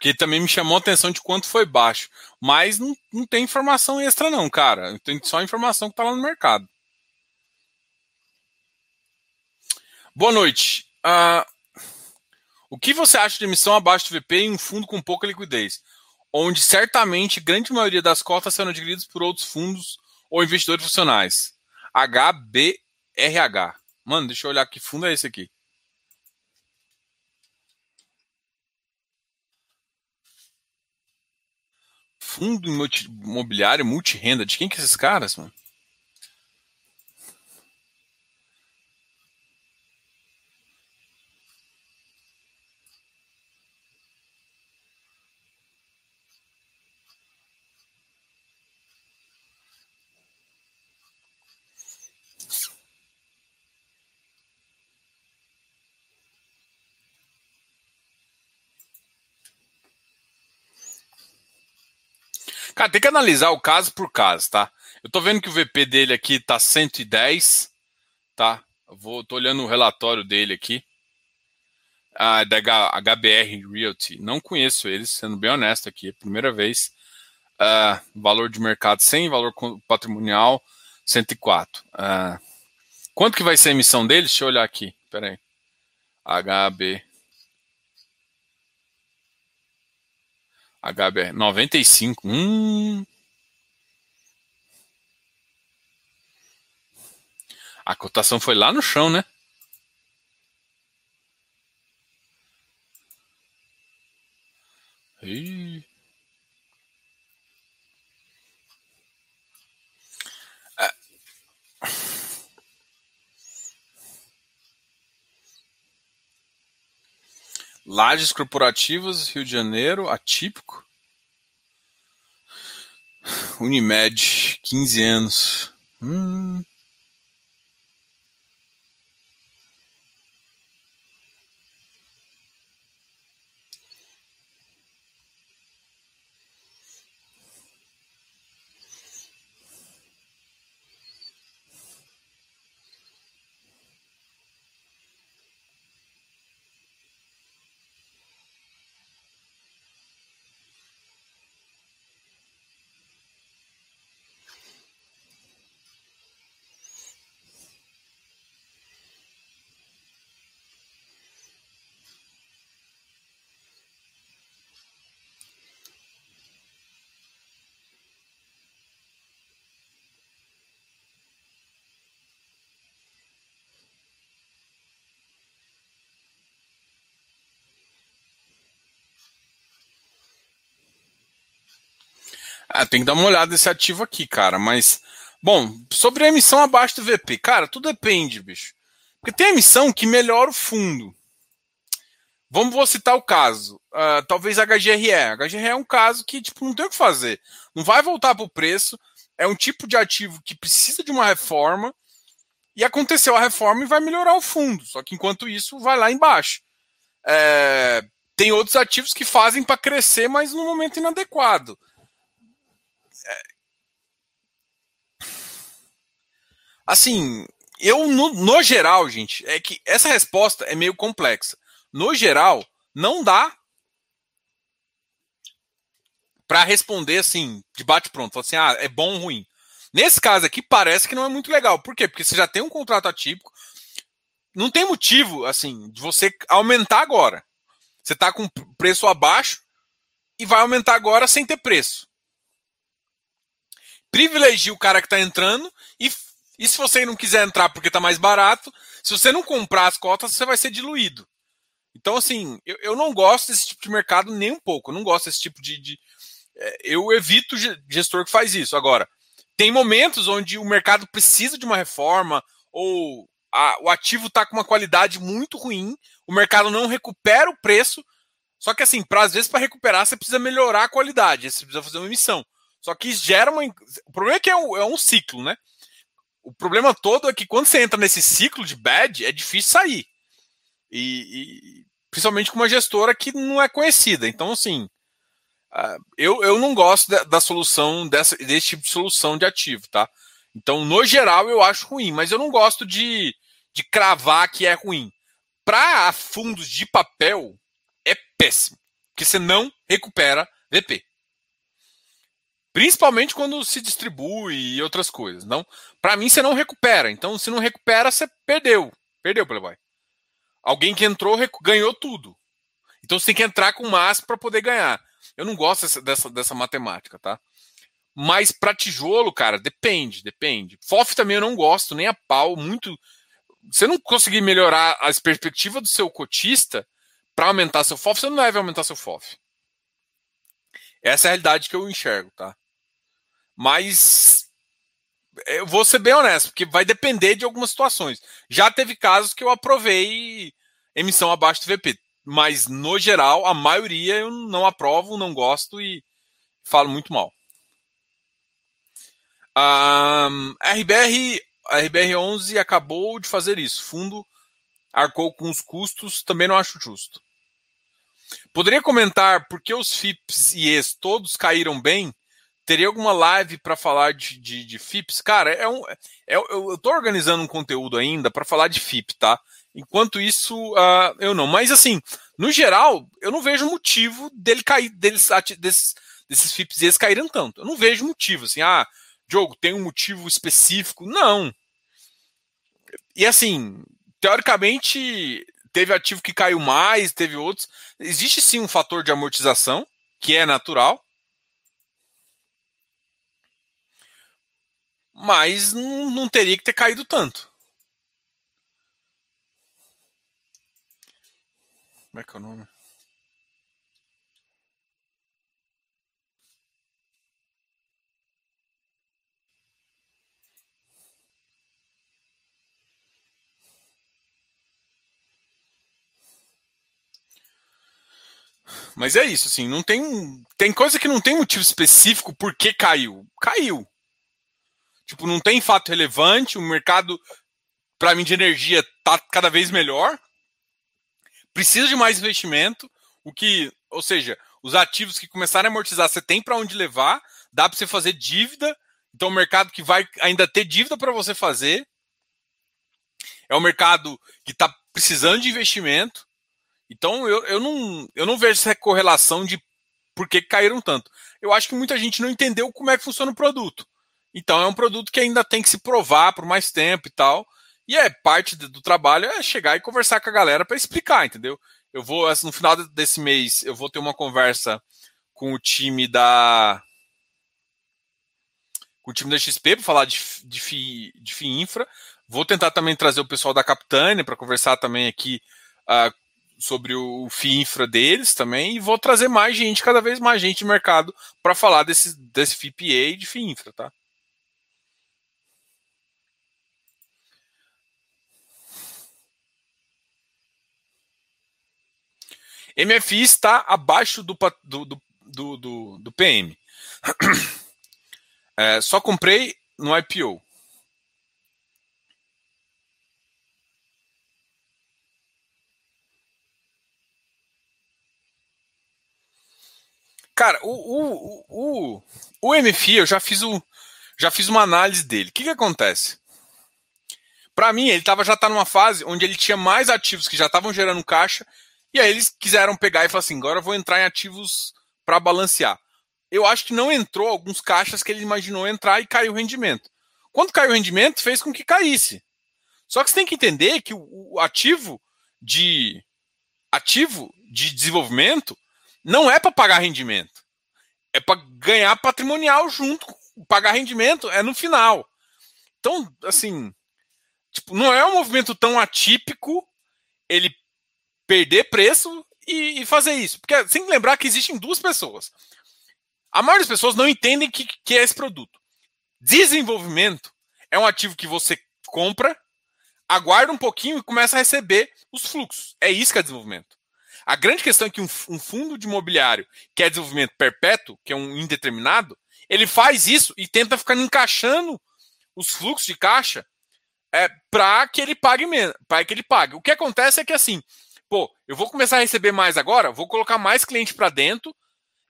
que também me chamou a atenção de quanto foi baixo. Mas não, não tem informação extra, não, cara. Tem só informação que está lá no mercado. Boa noite. Uh, o que você acha de emissão abaixo do VP em um fundo com pouca liquidez? Onde certamente grande maioria das cotas serão adquiridas por outros fundos ou investidores funcionais. HBRH. Mano, deixa eu olhar que fundo é esse aqui. Fundo imobiliário multirenda. De quem que é esses caras, mano? Cara, tem que analisar o caso por caso, tá? Eu tô vendo que o VP dele aqui tá 110, tá? Eu vou, tô olhando o relatório dele aqui. Ah, da HBR Realty. Não conheço eles, sendo bem honesto aqui, é primeira vez. Ah, valor de mercado 100, valor patrimonial 104. Ah, quanto que vai ser a emissão deles? Deixa eu olhar aqui. Pera aí. HB HBR 95. Hum. A cotação foi lá no chão, né? Ih. Lajes corporativas, Rio de Janeiro, atípico. Unimed, 15 anos. Hum. Ah, tem que dar uma olhada nesse ativo aqui, cara. Mas, bom, sobre a emissão abaixo do VP, cara, tudo depende, bicho. Porque tem emissão que melhora o fundo. Vamos vou citar o caso. Uh, talvez a HGRE. A HGRE é um caso que tipo, não tem o que fazer. Não vai voltar para o preço. É um tipo de ativo que precisa de uma reforma. E aconteceu a reforma e vai melhorar o fundo. Só que enquanto isso, vai lá embaixo. É, tem outros ativos que fazem para crescer, mas no momento inadequado. Assim, eu, no, no geral, gente, é que essa resposta é meio complexa. No geral, não dá para responder assim, de bate-pronto. Assim, ah, é bom ou ruim. Nesse caso aqui, parece que não é muito legal. Por quê? Porque você já tem um contrato atípico. Não tem motivo, assim, de você aumentar agora. Você está com preço abaixo e vai aumentar agora sem ter preço. Privilegie o cara que está entrando e e se você não quiser entrar porque está mais barato, se você não comprar as cotas, você vai ser diluído. Então, assim, eu, eu não gosto desse tipo de mercado nem um pouco. Eu não gosto desse tipo de. de é, eu evito gestor que faz isso. Agora, tem momentos onde o mercado precisa de uma reforma ou a, o ativo está com uma qualidade muito ruim, o mercado não recupera o preço. Só que, assim, às vezes, para recuperar, você precisa melhorar a qualidade, você precisa fazer uma emissão. Só que gera uma. O problema é que é um, é um ciclo, né? O problema todo é que quando você entra nesse ciclo de bad, é difícil sair. E, e principalmente com uma gestora que não é conhecida. Então, assim, eu, eu não gosto da, da, solução, dessa, desse tipo de solução de ativo, tá? Então, no geral, eu acho ruim, mas eu não gosto de, de cravar que é ruim. Para fundos de papel, é péssimo, porque você não recupera VP. Principalmente quando se distribui e outras coisas. Não, para mim, você não recupera. Então, se não recupera, você perdeu. Perdeu, Playboy. Alguém que entrou ganhou tudo. Então você tem que entrar com máximo para poder ganhar. Eu não gosto dessa, dessa, dessa matemática, tá? Mas para tijolo, cara, depende, depende. FOF também eu não gosto, nem a pau, muito. Você não conseguir melhorar as perspectivas do seu cotista para aumentar seu FOF, você não deve aumentar seu FOF. Essa é a realidade que eu enxergo, tá? Mas eu vou ser bem honesto, porque vai depender de algumas situações. Já teve casos que eu aprovei emissão abaixo do VP mas no geral, a maioria eu não aprovo, não gosto e falo muito mal. Um, RBR, a RBR11 acabou de fazer isso. Fundo arcou com os custos, também não acho justo. Poderia comentar por que os FIPS e ES todos caíram bem? Teria alguma live para falar de, de, de, FIPS? Cara, é um, é, eu estou organizando um conteúdo ainda para falar de FIP, tá? Enquanto isso, uh, eu não. Mas assim, no geral, eu não vejo motivo dele cair, deles, desses, desses FIPS eles caírem tanto. Eu não vejo motivo, assim, ah, Diogo, tem um motivo específico. Não. E assim, teoricamente, teve ativo que caiu mais, teve outros. Existe sim um fator de amortização, que é natural. Mas não, não teria que ter caído tanto. Como é que é o nome? Mas é isso, assim, não tem. Tem coisa que não tem motivo específico por que caiu. Caiu. Tipo, não tem fato relevante, o mercado, para mim, de energia tá cada vez melhor precisa de mais investimento, o que, ou seja, os ativos que começarem a amortizar, você tem para onde levar, dá para você fazer dívida, então o mercado que vai ainda ter dívida para você fazer. É um mercado que está precisando de investimento. Então eu, eu, não, eu não vejo essa correlação de por que caíram tanto. Eu acho que muita gente não entendeu como é que funciona o produto. Então é um produto que ainda tem que se provar por mais tempo e tal. E é parte do trabalho é chegar e conversar com a galera para explicar, entendeu? Eu vou, no final desse mês, eu vou ter uma conversa com o time da. Com o time da XP para falar de, de, FI, de FI Infra. Vou tentar também trazer o pessoal da Capitânia para conversar também aqui uh, sobre o FI Infra deles também. E vou trazer mais gente, cada vez mais gente de mercado, para falar desse, desse FIPA e de FI Infra, tá? MFI está abaixo do, do, do, do, do PM. É, só comprei no IPO. Cara, o, o, o, o, MFI, eu já fiz, o, já fiz uma análise dele. O que, que acontece? Para mim, ele tava, já está numa fase onde ele tinha mais ativos que já estavam gerando caixa e aí eles quiseram pegar e falar assim: agora eu vou entrar em ativos para balancear. Eu acho que não entrou alguns caixas que ele imaginou entrar e caiu o rendimento. Quando caiu o rendimento, fez com que caísse. Só que você tem que entender que o ativo de ativo de desenvolvimento não é para pagar rendimento. É para ganhar patrimonial junto. Pagar rendimento é no final. Então, assim, tipo, não é um movimento tão atípico ele perder preço e, e fazer isso. Porque que lembrar que existem duas pessoas. A maioria das pessoas não entendem o que, que é esse produto. Desenvolvimento é um ativo que você compra, aguarda um pouquinho e começa a receber os fluxos. É isso que é desenvolvimento. A grande questão é que um, um, fundo de imobiliário que é desenvolvimento perpétuo, que é um indeterminado, ele faz isso e tenta ficar encaixando os fluxos de caixa é, para que ele pague menos, para que ele pague. O que acontece é que assim, pô, eu vou começar a receber mais agora, vou colocar mais cliente para dentro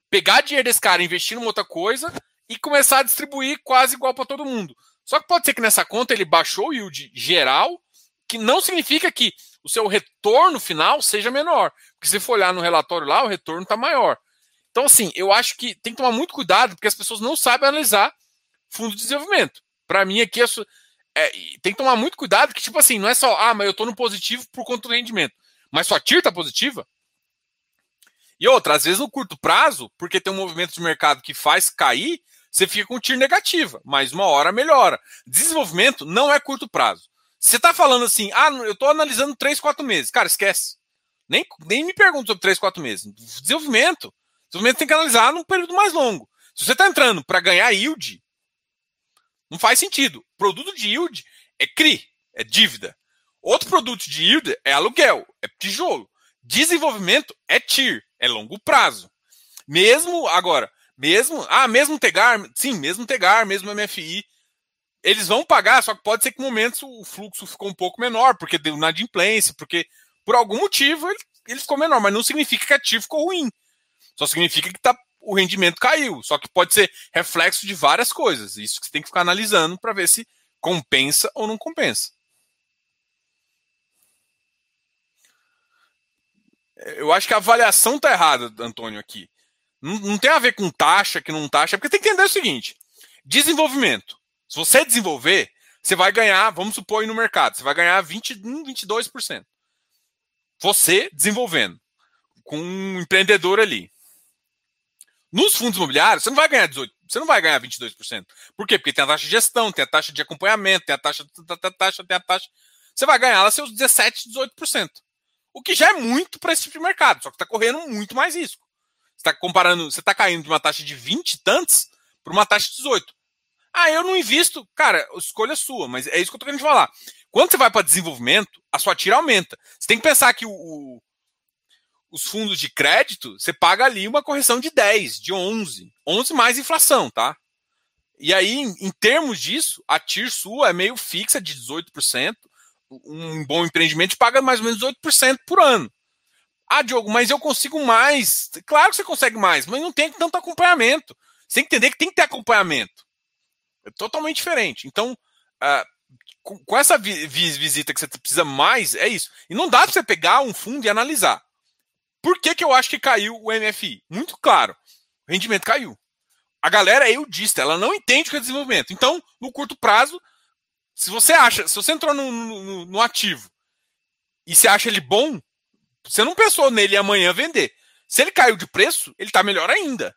pegar dinheiro desse cara, investir em outra coisa e começar a distribuir quase igual para todo mundo. Só que pode ser que nessa conta ele baixou o yield geral, que não significa que o seu retorno final seja menor. Porque se for olhar no relatório lá, o retorno está maior. Então, assim, eu acho que tem que tomar muito cuidado, porque as pessoas não sabem analisar fundo de desenvolvimento. Para mim, aqui, é, tem que tomar muito cuidado, que, tipo assim, não é só, ah, mas eu estou no positivo por conta do rendimento. Mas sua TIR está positiva? E outra, às vezes no curto prazo, porque tem um movimento de mercado que faz cair, você fica com TIR negativa, mas uma hora melhora. Desenvolvimento não é curto prazo. Você está falando assim, ah, eu estou analisando 3, 4 meses. Cara, esquece. Nem, nem me pergunta sobre 3, 4 meses. Desenvolvimento. Desenvolvimento tem que analisar num período mais longo. Se você está entrando para ganhar yield, não faz sentido. Produto de yield é CRI, é dívida. Outro produto de yield é aluguel, é tijolo. Desenvolvimento é TIR, é longo prazo. Mesmo agora, mesmo, ah, mesmo Tegar, sim, mesmo Tegar, mesmo MFI, eles vão pagar, só que pode ser que em momentos o fluxo ficou um pouco menor, porque deu inadimplência, porque por algum motivo ele, ele ficou menor, mas não significa que a TIR ficou ruim. Só significa que tá, o rendimento caiu. Só que pode ser reflexo de várias coisas. Isso que você tem que ficar analisando para ver se compensa ou não compensa. Eu acho que a avaliação tá errada, Antônio, aqui. Não, não, tem a ver com taxa, que não taxa, porque tem que entender o seguinte: desenvolvimento. Se você desenvolver, você vai ganhar, vamos supor, aí no mercado, você vai ganhar 20, 22%. Você desenvolvendo, com um empreendedor ali. Nos fundos imobiliários, você não vai ganhar 18%, você não vai ganhar 22%. Por quê? Porque tem a taxa de gestão, tem a taxa de acompanhamento, tem a taxa, tem a taxa, tem a taxa. Você vai ganhar lá seus 17, 18%. O que já é muito para esse tipo de mercado, só que está correndo muito mais risco. Você está comparando, você está caindo de uma taxa de 20 e tantos para uma taxa de 18. Ah, eu não invisto. Cara, escolha sua, mas é isso que eu estou querendo falar. Quando você vai para desenvolvimento, a sua tira aumenta. Você tem que pensar que o, o, os fundos de crédito, você paga ali uma correção de 10, de 11. 11 mais inflação, tá? E aí, em, em termos disso, a TIR sua é meio fixa de 18%. Um bom empreendimento paga mais ou menos 18% por ano. Ah, Diogo, mas eu consigo mais. Claro que você consegue mais, mas não tem tanto acompanhamento. Você tem que entender que tem que ter acompanhamento. É totalmente diferente. Então, uh, com, com, essa vi visita que você precisa mais, é isso. E não dá para você pegar um fundo e analisar. Por que, que eu acho que caiu o MFI? Muito claro. O rendimento caiu. A galera é eudista, ela não entende o que é desenvolvimento. Então, no curto prazo, se você acha, se você entrou no, no, no ativo e você acha ele bom, você não pensou nele amanhã vender. Se ele caiu de preço, ele está melhor ainda.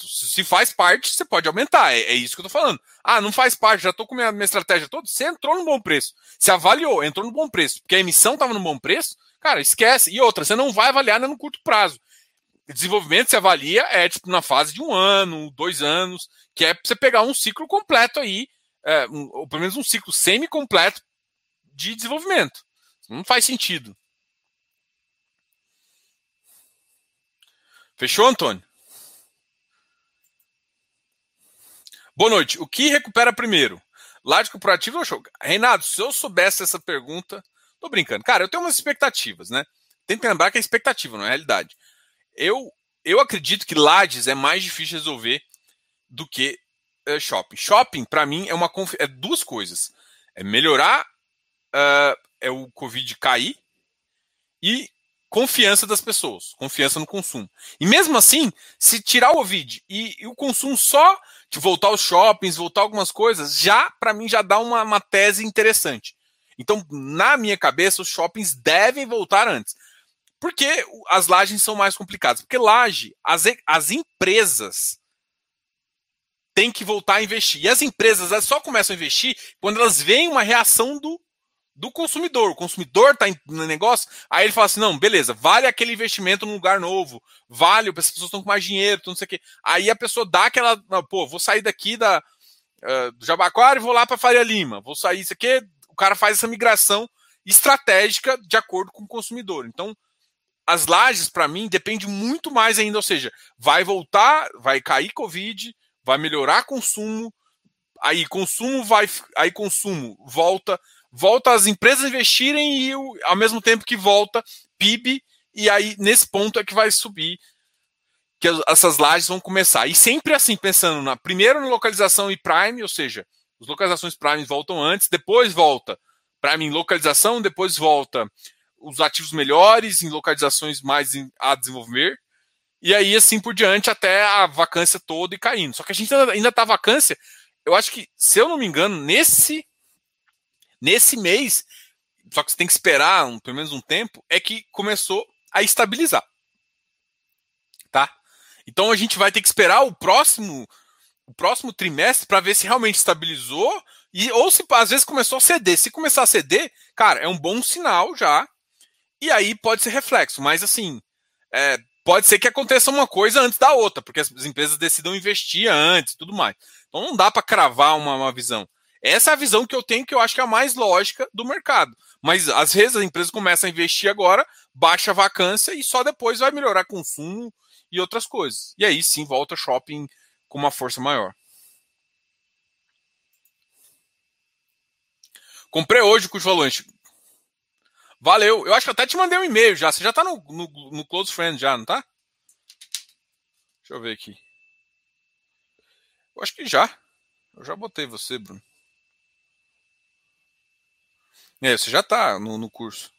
Se faz parte, você pode aumentar. É, é, isso que eu tô falando. Ah, não faz parte, já tô com minha, minha estratégia toda. Você entrou no bom preço. Você avaliou, entrou no bom preço. Porque a emissão estava no bom preço, cara, esquece. E outra, você não vai avaliar no curto prazo. Desenvolvimento você avalia é tipo na fase de um ano, dois anos, que é pra você pegar um ciclo completo aí, é, um, ou pelo menos um ciclo semi-completo de desenvolvimento. Não faz sentido. Fechou, Antônio? Boa noite. O que recupera primeiro? Laje corporativo ou show? Reinaldo, se eu soubesse essa pergunta. Tô brincando. Cara, eu tenho umas expectativas, né? Tem que lembrar que é expectativa, não é realidade. Eu, eu acredito que lajes é mais difícil de resolver do que uh, shopping. Shopping, para mim, é, uma, é duas coisas. É melhorar uh, é o Covid cair e confiança das pessoas, confiança no consumo. E mesmo assim, se tirar o Covid e, e o consumo só de voltar aos shoppings, voltar algumas coisas, já para mim já dá uma, uma tese interessante. Então, na minha cabeça, os shoppings devem voltar antes. Por que as lajes são mais complicadas? Porque laje, as, as empresas têm que voltar a investir. E as empresas elas só começam a investir quando elas veem uma reação do do consumidor. O consumidor está no negócio, aí ele fala assim: não, beleza, vale aquele investimento num lugar novo, vale, as pessoas estão com mais dinheiro, não sei o quê. Aí a pessoa dá aquela, pô, vou sair daqui da, uh, do Jabaquara e vou lá para Faria Lima, vou sair isso aqui. O cara faz essa migração estratégica de acordo com o consumidor. Então, as lajes, para mim, depende muito mais ainda, ou seja, vai voltar, vai cair Covid, vai melhorar consumo, aí consumo vai, aí consumo volta, volta as empresas investirem e ao mesmo tempo que volta PIB, e aí nesse ponto é que vai subir, que essas lajes vão começar. E sempre assim, pensando na primeiro na localização e prime, ou seja, as localizações prime voltam antes, depois volta prime em localização, depois volta os ativos melhores em localizações mais a desenvolver. E aí, assim por diante, até a vacância toda e caindo. Só que a gente ainda está vacância. Eu acho que, se eu não me engano, nesse, nesse mês, só que você tem que esperar um, pelo menos um tempo, é que começou a estabilizar. Tá? Então a gente vai ter que esperar o próximo o próximo trimestre para ver se realmente estabilizou e ou se às vezes começou a ceder. Se começar a ceder, cara, é um bom sinal já. E aí pode ser reflexo, mas assim, é, pode ser que aconteça uma coisa antes da outra, porque as empresas decidam investir antes tudo mais. Então não dá para cravar uma, uma visão. Essa é a visão que eu tenho, que eu acho que é a mais lógica do mercado. Mas às vezes as empresas começam a investir agora, baixa a vacância e só depois vai melhorar consumo e outras coisas. E aí sim volta shopping com uma força maior. Comprei hoje o Valente. Valeu. Eu acho que até te mandei um e-mail já. Você já tá no, no, no Close Friend já, não tá? Deixa eu ver aqui. Eu acho que já. Eu já botei você, Bruno. É, você já tá no, no curso.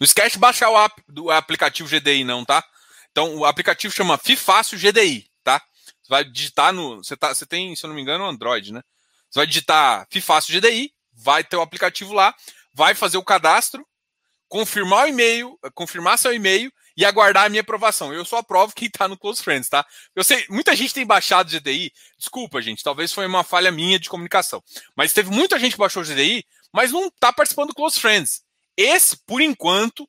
Não esquece de baixar o app do aplicativo GDI, não, tá? Então, o aplicativo chama FIFácil GDI, tá? Você vai digitar no. Você, tá, você tem, se eu não me engano, Android, né? Você vai digitar FIFácil GDI, vai ter o aplicativo lá, vai fazer o cadastro, confirmar o e-mail, confirmar seu e-mail e aguardar a minha aprovação. Eu só aprovo quem está no Close Friends, tá? Eu sei, muita gente tem baixado o GDI. Desculpa, gente, talvez foi uma falha minha de comunicação. Mas teve muita gente que baixou o GDI, mas não está participando do Close Friends. Esse, por enquanto,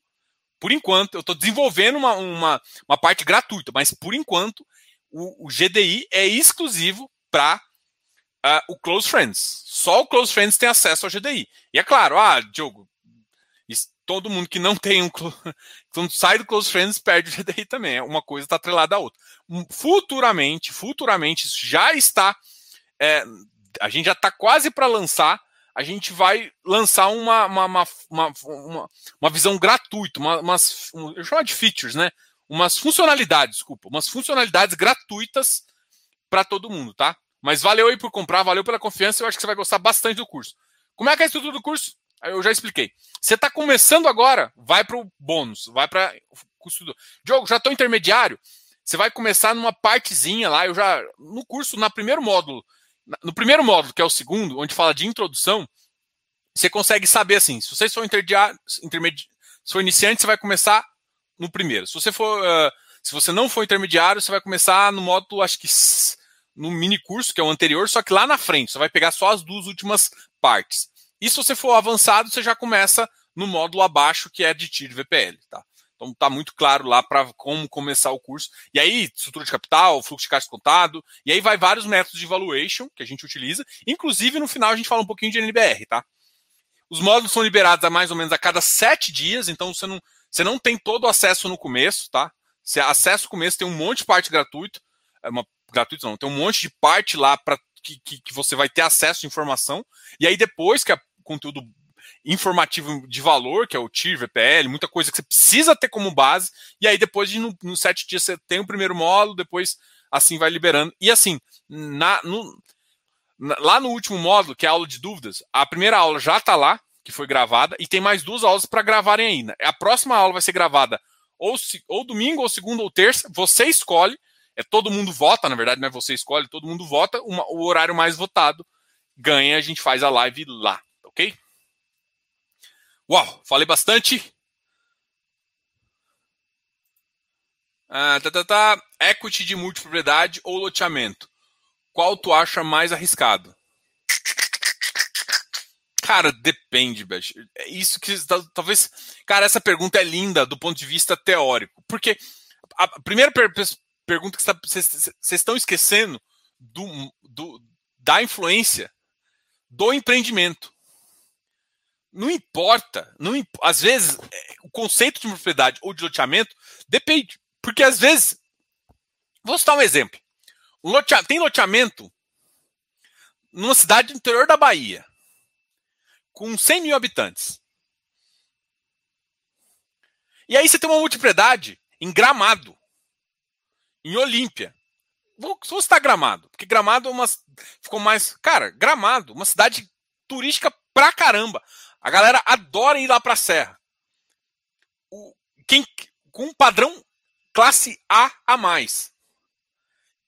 por enquanto, eu estou desenvolvendo uma, uma, uma, parte gratuita, mas por enquanto, o, o GDI é exclusivo para uh, ah, o Close Friends. Só o Close Friends tem acesso ao GDI. E é claro, ah, Diogo, todo mundo que não tem um [laughs] quando sai do Close Friends perde [laughs] o GDI também. Uma coisa está atrelada à outra. Futuramente, futuramente, isso já está. É, a gente já está quase para lançar. A gente vai lançar uma, uma, uma, uma, uma visão gratuita, uma, umas, eu chamo de features, né? Umas funcionalidades, desculpa, umas funcionalidades gratuitas para todo mundo, tá? Mas valeu aí por comprar, valeu pela confiança. Eu acho que você vai gostar bastante do curso. Como é que é a estrutura do curso? Eu já expliquei. Você está começando agora, vai para o bônus, vai para o custo do. Diogo, já estou intermediário. Você vai começar numa partezinha lá. Eu já no curso, na primeiro módulo, no primeiro módulo que é o segundo, onde fala de introdução, você consegue saber assim. Se você for intermediário, intermedi... se for iniciante, você vai começar no primeiro. Se você for, uh, se você não for intermediário, você vai começar no módulo, acho que no mini curso que é o anterior, só que lá na frente você vai pegar só as duas últimas partes. E se você for avançado, você já começa no módulo abaixo, que é de TIR VPL, tá? Então está muito claro lá para como começar o curso. E aí, estrutura de capital, fluxo de caixa contado, e aí vai vários métodos de valuation que a gente utiliza. Inclusive, no final, a gente fala um pouquinho de NBR, tá? Os módulos são liberados a mais ou menos a cada sete dias, então você não, você não tem todo o acesso no começo, tá? Você acessa o começo, tem um monte de parte gratuito, é uma gratuito não, tem um monte de parte lá para que, que, que, você vai ter acesso à informação. E aí, depois que a conteúdo informativo de valor, que é o TIR, VPL, muita coisa que você precisa ter como base, e aí depois de no, no sete dias você tem o primeiro módulo, depois assim vai liberando. E assim, na, no, na, lá no último módulo, que é a aula de dúvidas, a primeira aula já está lá, que foi gravada, e tem mais duas aulas para gravarem ainda. A próxima aula vai ser gravada ou, se, ou domingo, ou segunda, ou terça, você escolhe, é todo mundo vota, na verdade, não é você escolhe, todo mundo vota, uma, o horário mais votado ganha, a gente faz a live lá? Uau, falei bastante. Ah, tá, tá, tá. Equity de multipropriedade ou loteamento? Qual tu acha mais arriscado? Cara, depende, Beth. Isso que talvez. Cara, essa pergunta é linda do ponto de vista teórico. Porque a primeira per pergunta que vocês estão esquecendo do, do, da influência do empreendimento. Não importa. Não imp... Às vezes, é, o conceito de propriedade ou de loteamento depende. Porque às vezes. Vou citar um exemplo. Tem loteamento numa cidade do interior da Bahia, com 100 mil habitantes. E aí você tem uma multipropriedade em Gramado, em Olímpia. Vou, vou citar Gramado, porque Gramado é uma, ficou mais. Cara, Gramado, uma cidade turística pra caramba. A galera adora ir lá pra Serra. O, quem, com um padrão classe A a mais.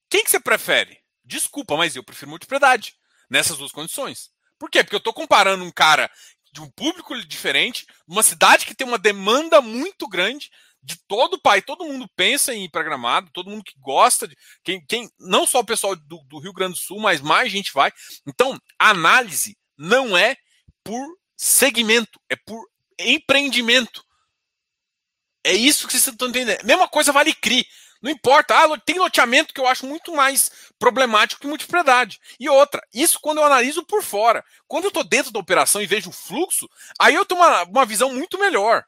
Quem que você prefere? Desculpa, mas eu prefiro multipropriedade nessas duas condições. Por quê? Porque eu estou comparando um cara de um público diferente, uma cidade que tem uma demanda muito grande de todo o país, todo mundo pensa em ir para Gramado, todo mundo que gosta, de, quem, quem, não só o pessoal do, do Rio Grande do Sul, mas mais gente vai. Então, a análise não é por segmento, é por empreendimento. É isso que vocês estão entendendo. Mesma coisa vale CRI. Não importa. Ah, tem loteamento que eu acho muito mais problemático que multipropriedade. E outra, isso quando eu analiso por fora. Quando eu estou dentro da operação e vejo o fluxo, aí eu tenho uma, uma visão muito melhor.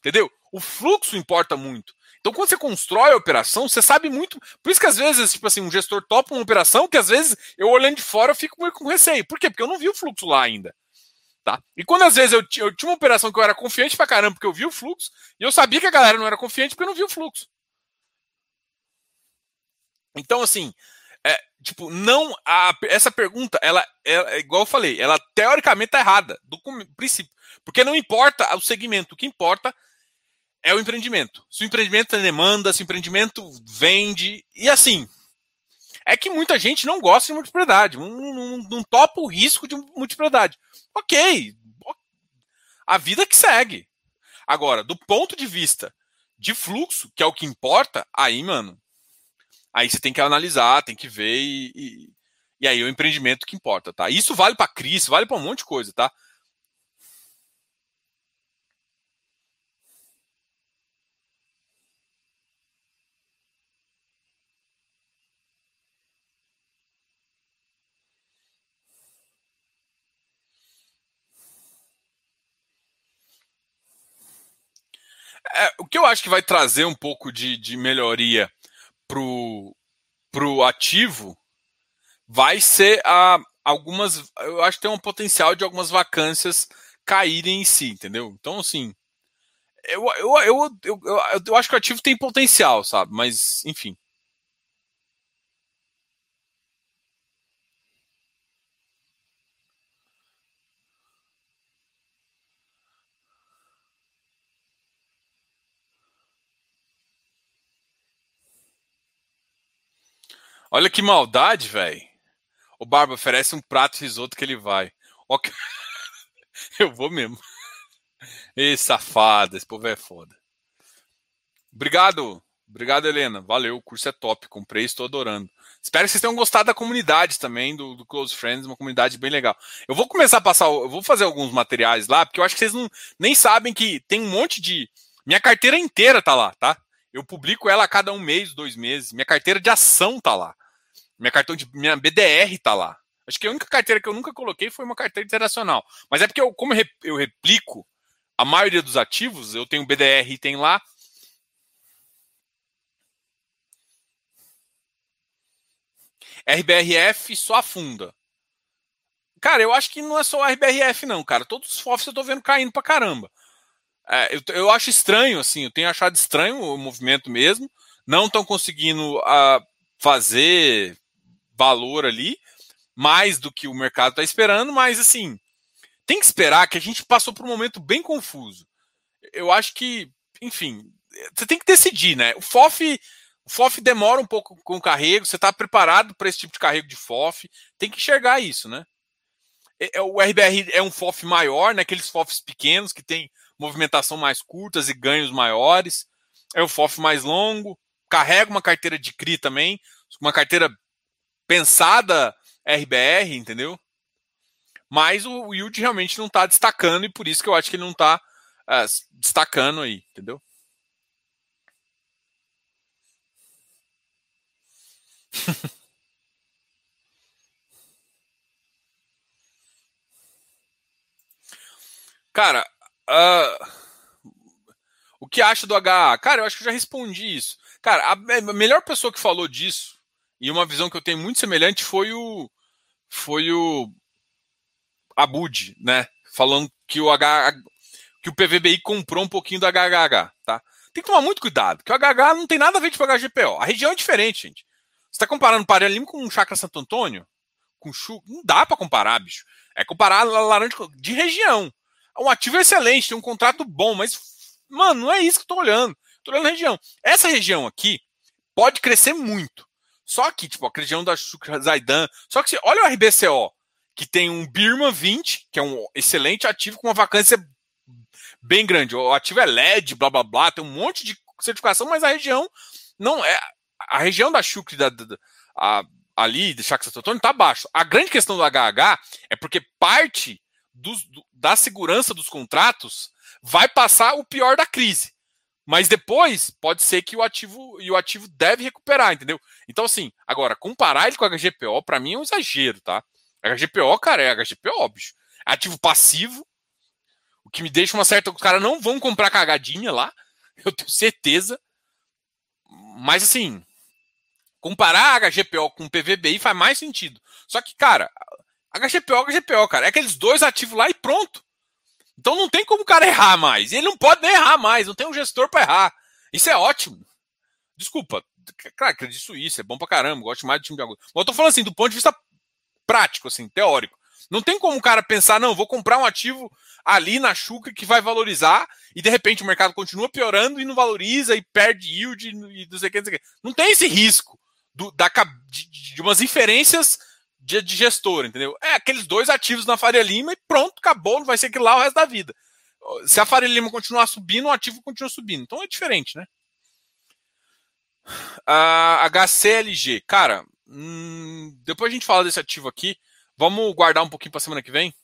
Entendeu? O fluxo importa muito. Então, quando você constrói a operação, você sabe muito. Por isso que às vezes, tipo assim, um gestor topa uma operação que às vezes eu olhando de fora eu fico meio com receio. Por quê? Porque eu não vi o fluxo lá ainda. Tá? E quando às vezes eu, eu tinha uma operação que eu era confiante pra caramba porque eu vi o fluxo, e eu sabia que a galera não era confiante porque eu não vi o fluxo. Então, assim, é, tipo, não. A, essa pergunta, ela, ela, é igual eu falei, ela teoricamente tá errada, do princípio. Porque não importa o segmento, o que importa é o empreendimento. Se o empreendimento tem demanda, se o empreendimento vende, e assim. É que muita gente não gosta de multipropriedade, não, não, não topa o risco de multipropriedade. Ok, a vida que segue. Agora, do ponto de vista de fluxo, que é o que importa, aí, mano, aí você tem que analisar, tem que ver e, e, e aí é o empreendimento que importa, tá? Isso vale para Cris, vale para um monte de coisa, tá? É, o que eu acho que vai trazer um pouco de, de melhoria pro, pro ativo vai ser a, algumas. Eu acho que tem um potencial de algumas vacâncias caírem em si, entendeu? Então, assim. Eu, eu, eu, eu, eu, eu acho que o ativo tem potencial, sabe? Mas, enfim. Olha que maldade, velho. O Barba oferece um prato de risoto que ele vai. Okay. [laughs] Eu vou mesmo. Ê, safada, esse povo é foda. Obrigado. Obrigado, Helena. Valeu, o curso é top. Comprei, estou adorando. Espero que vocês tenham gostado da comunidade também, do, do Close Friends, uma comunidade bem legal. Eu vou começar a passar, eu vou fazer alguns materiais lá, porque eu acho que vocês não, nem sabem que tem um monte de. Minha carteira inteira tá lá, tá? Eu publico ela a cada um mês, dois meses. Minha carteira de ação tá lá. Minha cartão de minha BDR tá lá. Acho que a única carteira que eu nunca coloquei foi uma carteira internacional. Mas é porque eu, como eu replico a maioria dos ativos, eu tenho BDR tem lá. RBRF só afunda. Cara, eu acho que não é só o RBRF, não, cara. Todos os FOFs eu tô vendo caindo pra caramba. É, eu, eu acho estranho, assim, eu tenho achado estranho o movimento mesmo. Não estão conseguindo uh, fazer valor ali, mais do que o mercado está esperando, mas assim, tem que esperar que a gente passou por um momento bem confuso. Eu acho que, enfim, você tem que decidir, né? O FOF, o FOF demora um pouco com o carrego, você está preparado para esse tipo de carrego de FOF, tem que enxergar isso, né? É, é, o RBR é um FOF maior, né? Aqueles FOFs pequenos que tem movimentação mais curtas e ganhos maiores. É o FOF mais longo, carrega uma carteira de CRI também, uma carteira pensada RBR, entendeu? Mas o yield realmente não está destacando e por isso que eu acho que ele não está é, destacando aí, entendeu? [laughs] Cara, uh, o que acha do HA? Cara, eu acho que eu já respondi isso. Cara, a melhor pessoa que falou disso e uma visão que eu tenho muito semelhante foi o foi o Abud, né? Falando que o H que o PVBI comprou um pouquinho do HHH, tá? tem que tomar muito cuidado, que o HH não tem nada a ver com o HGPO. A região é diferente, gente. Você está comparando Parelha Lima com o Chacra Santo Antônio? Com Chu? Não dá para comparar, bicho. É comparar laranja de região. Um ativo excelente, tem um contrato bom, mas, mano, não é isso que eu tô olhando. Tô olhando a região. Essa região aqui pode crescer muito. Só que, tipo, a região da Zaidan. Só que olha o RBCO, que tem um Birma 20, que é um excelente ativo com uma vacância bem grande. O ativo é LED, blá blá blá, tem um monte de certificação, mas a região não é. A região da Chucre da, da a, ali, de Antônio, está abaixo. A grande questão do HH é porque parte dos, do, da segurança dos contratos vai passar o pior da crise. Mas depois pode ser que o ativo e o ativo deve recuperar, entendeu? Então, assim, agora, comparar ele com a HGPO, para mim é um exagero, tá? A HGPO, cara, é a HGPO, bicho. É ativo passivo, o que me deixa uma certa. Os caras não vão comprar cagadinha lá, [laughs] eu tenho certeza. Mas, assim, comparar a HGPO com o PVBI faz mais sentido. Só que, cara, HGPO, HGPO, cara, é aqueles dois ativos lá e pronto. Então não tem como o cara errar mais. Ele não pode nem errar mais, não tem um gestor para errar. Isso é ótimo. Desculpa, claro, acredito isso, é bom pra caramba, gosto mais do time de agulha. Mas eu tô falando assim, do ponto de vista prático, assim, teórico. Não tem como o cara pensar, não, vou comprar um ativo ali na Chuca que vai valorizar e de repente o mercado continua piorando e não valoriza e perde yield e não. Não, sei o que. não tem esse risco do, da, de, de umas inferências de, de, gestor, entendeu? É aqueles dois ativos na Faria Lima e pronto, acabou, não vai ser aquilo lá o resto da vida. Se a Faria Lima continuar subindo, o ativo continua subindo. Então é diferente, né? A HCLG, cara, hum, depois a gente fala desse ativo aqui. Vamos guardar um pouquinho para semana que vem?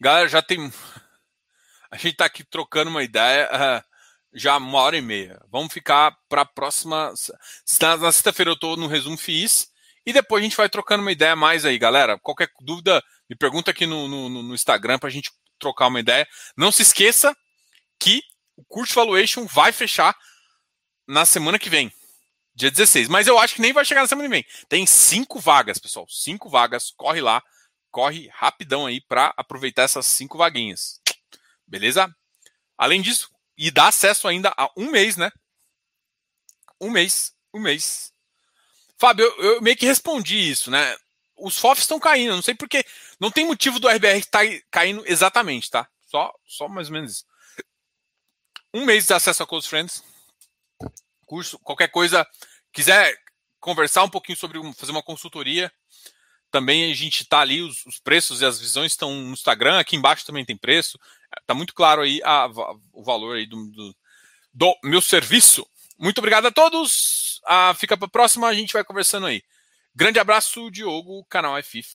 Galera, já tem. [laughs] A gente está aqui trocando uma ideia uh, já uma hora e meia. Vamos ficar para a próxima. Na sexta-feira eu estou no resumo FIIs e depois a gente vai trocando uma ideia mais aí, galera. Qualquer dúvida, me pergunta aqui no, no, no Instagram para a gente trocar uma ideia. Não se esqueça que o curso Valuation vai fechar na semana que vem, dia 16. Mas eu acho que nem vai chegar na semana que vem. Tem cinco vagas, pessoal. Cinco vagas. Corre lá, corre rapidão aí para aproveitar essas cinco vaguinhas. Beleza? Além disso, e dá acesso ainda a um mês, né? Um mês, um mês. Fábio, eu, eu meio que respondi isso, né? Os FOFs estão caindo, não sei porque. Não tem motivo do RBR estar tá caindo exatamente, tá? Só, só mais ou menos isso. Um mês de acesso a Close Friends. Curso, qualquer coisa, quiser conversar um pouquinho sobre fazer uma consultoria, também a gente está ali, os, os, preços e as visões estão no Instagram, aqui embaixo também tem preço. Está muito claro aí a, a, o valor aí do, do, do, meu serviço. Muito obrigado a todos. Ah, fica para a próxima, a gente vai conversando aí. Grande abraço, Diogo, canal FIF.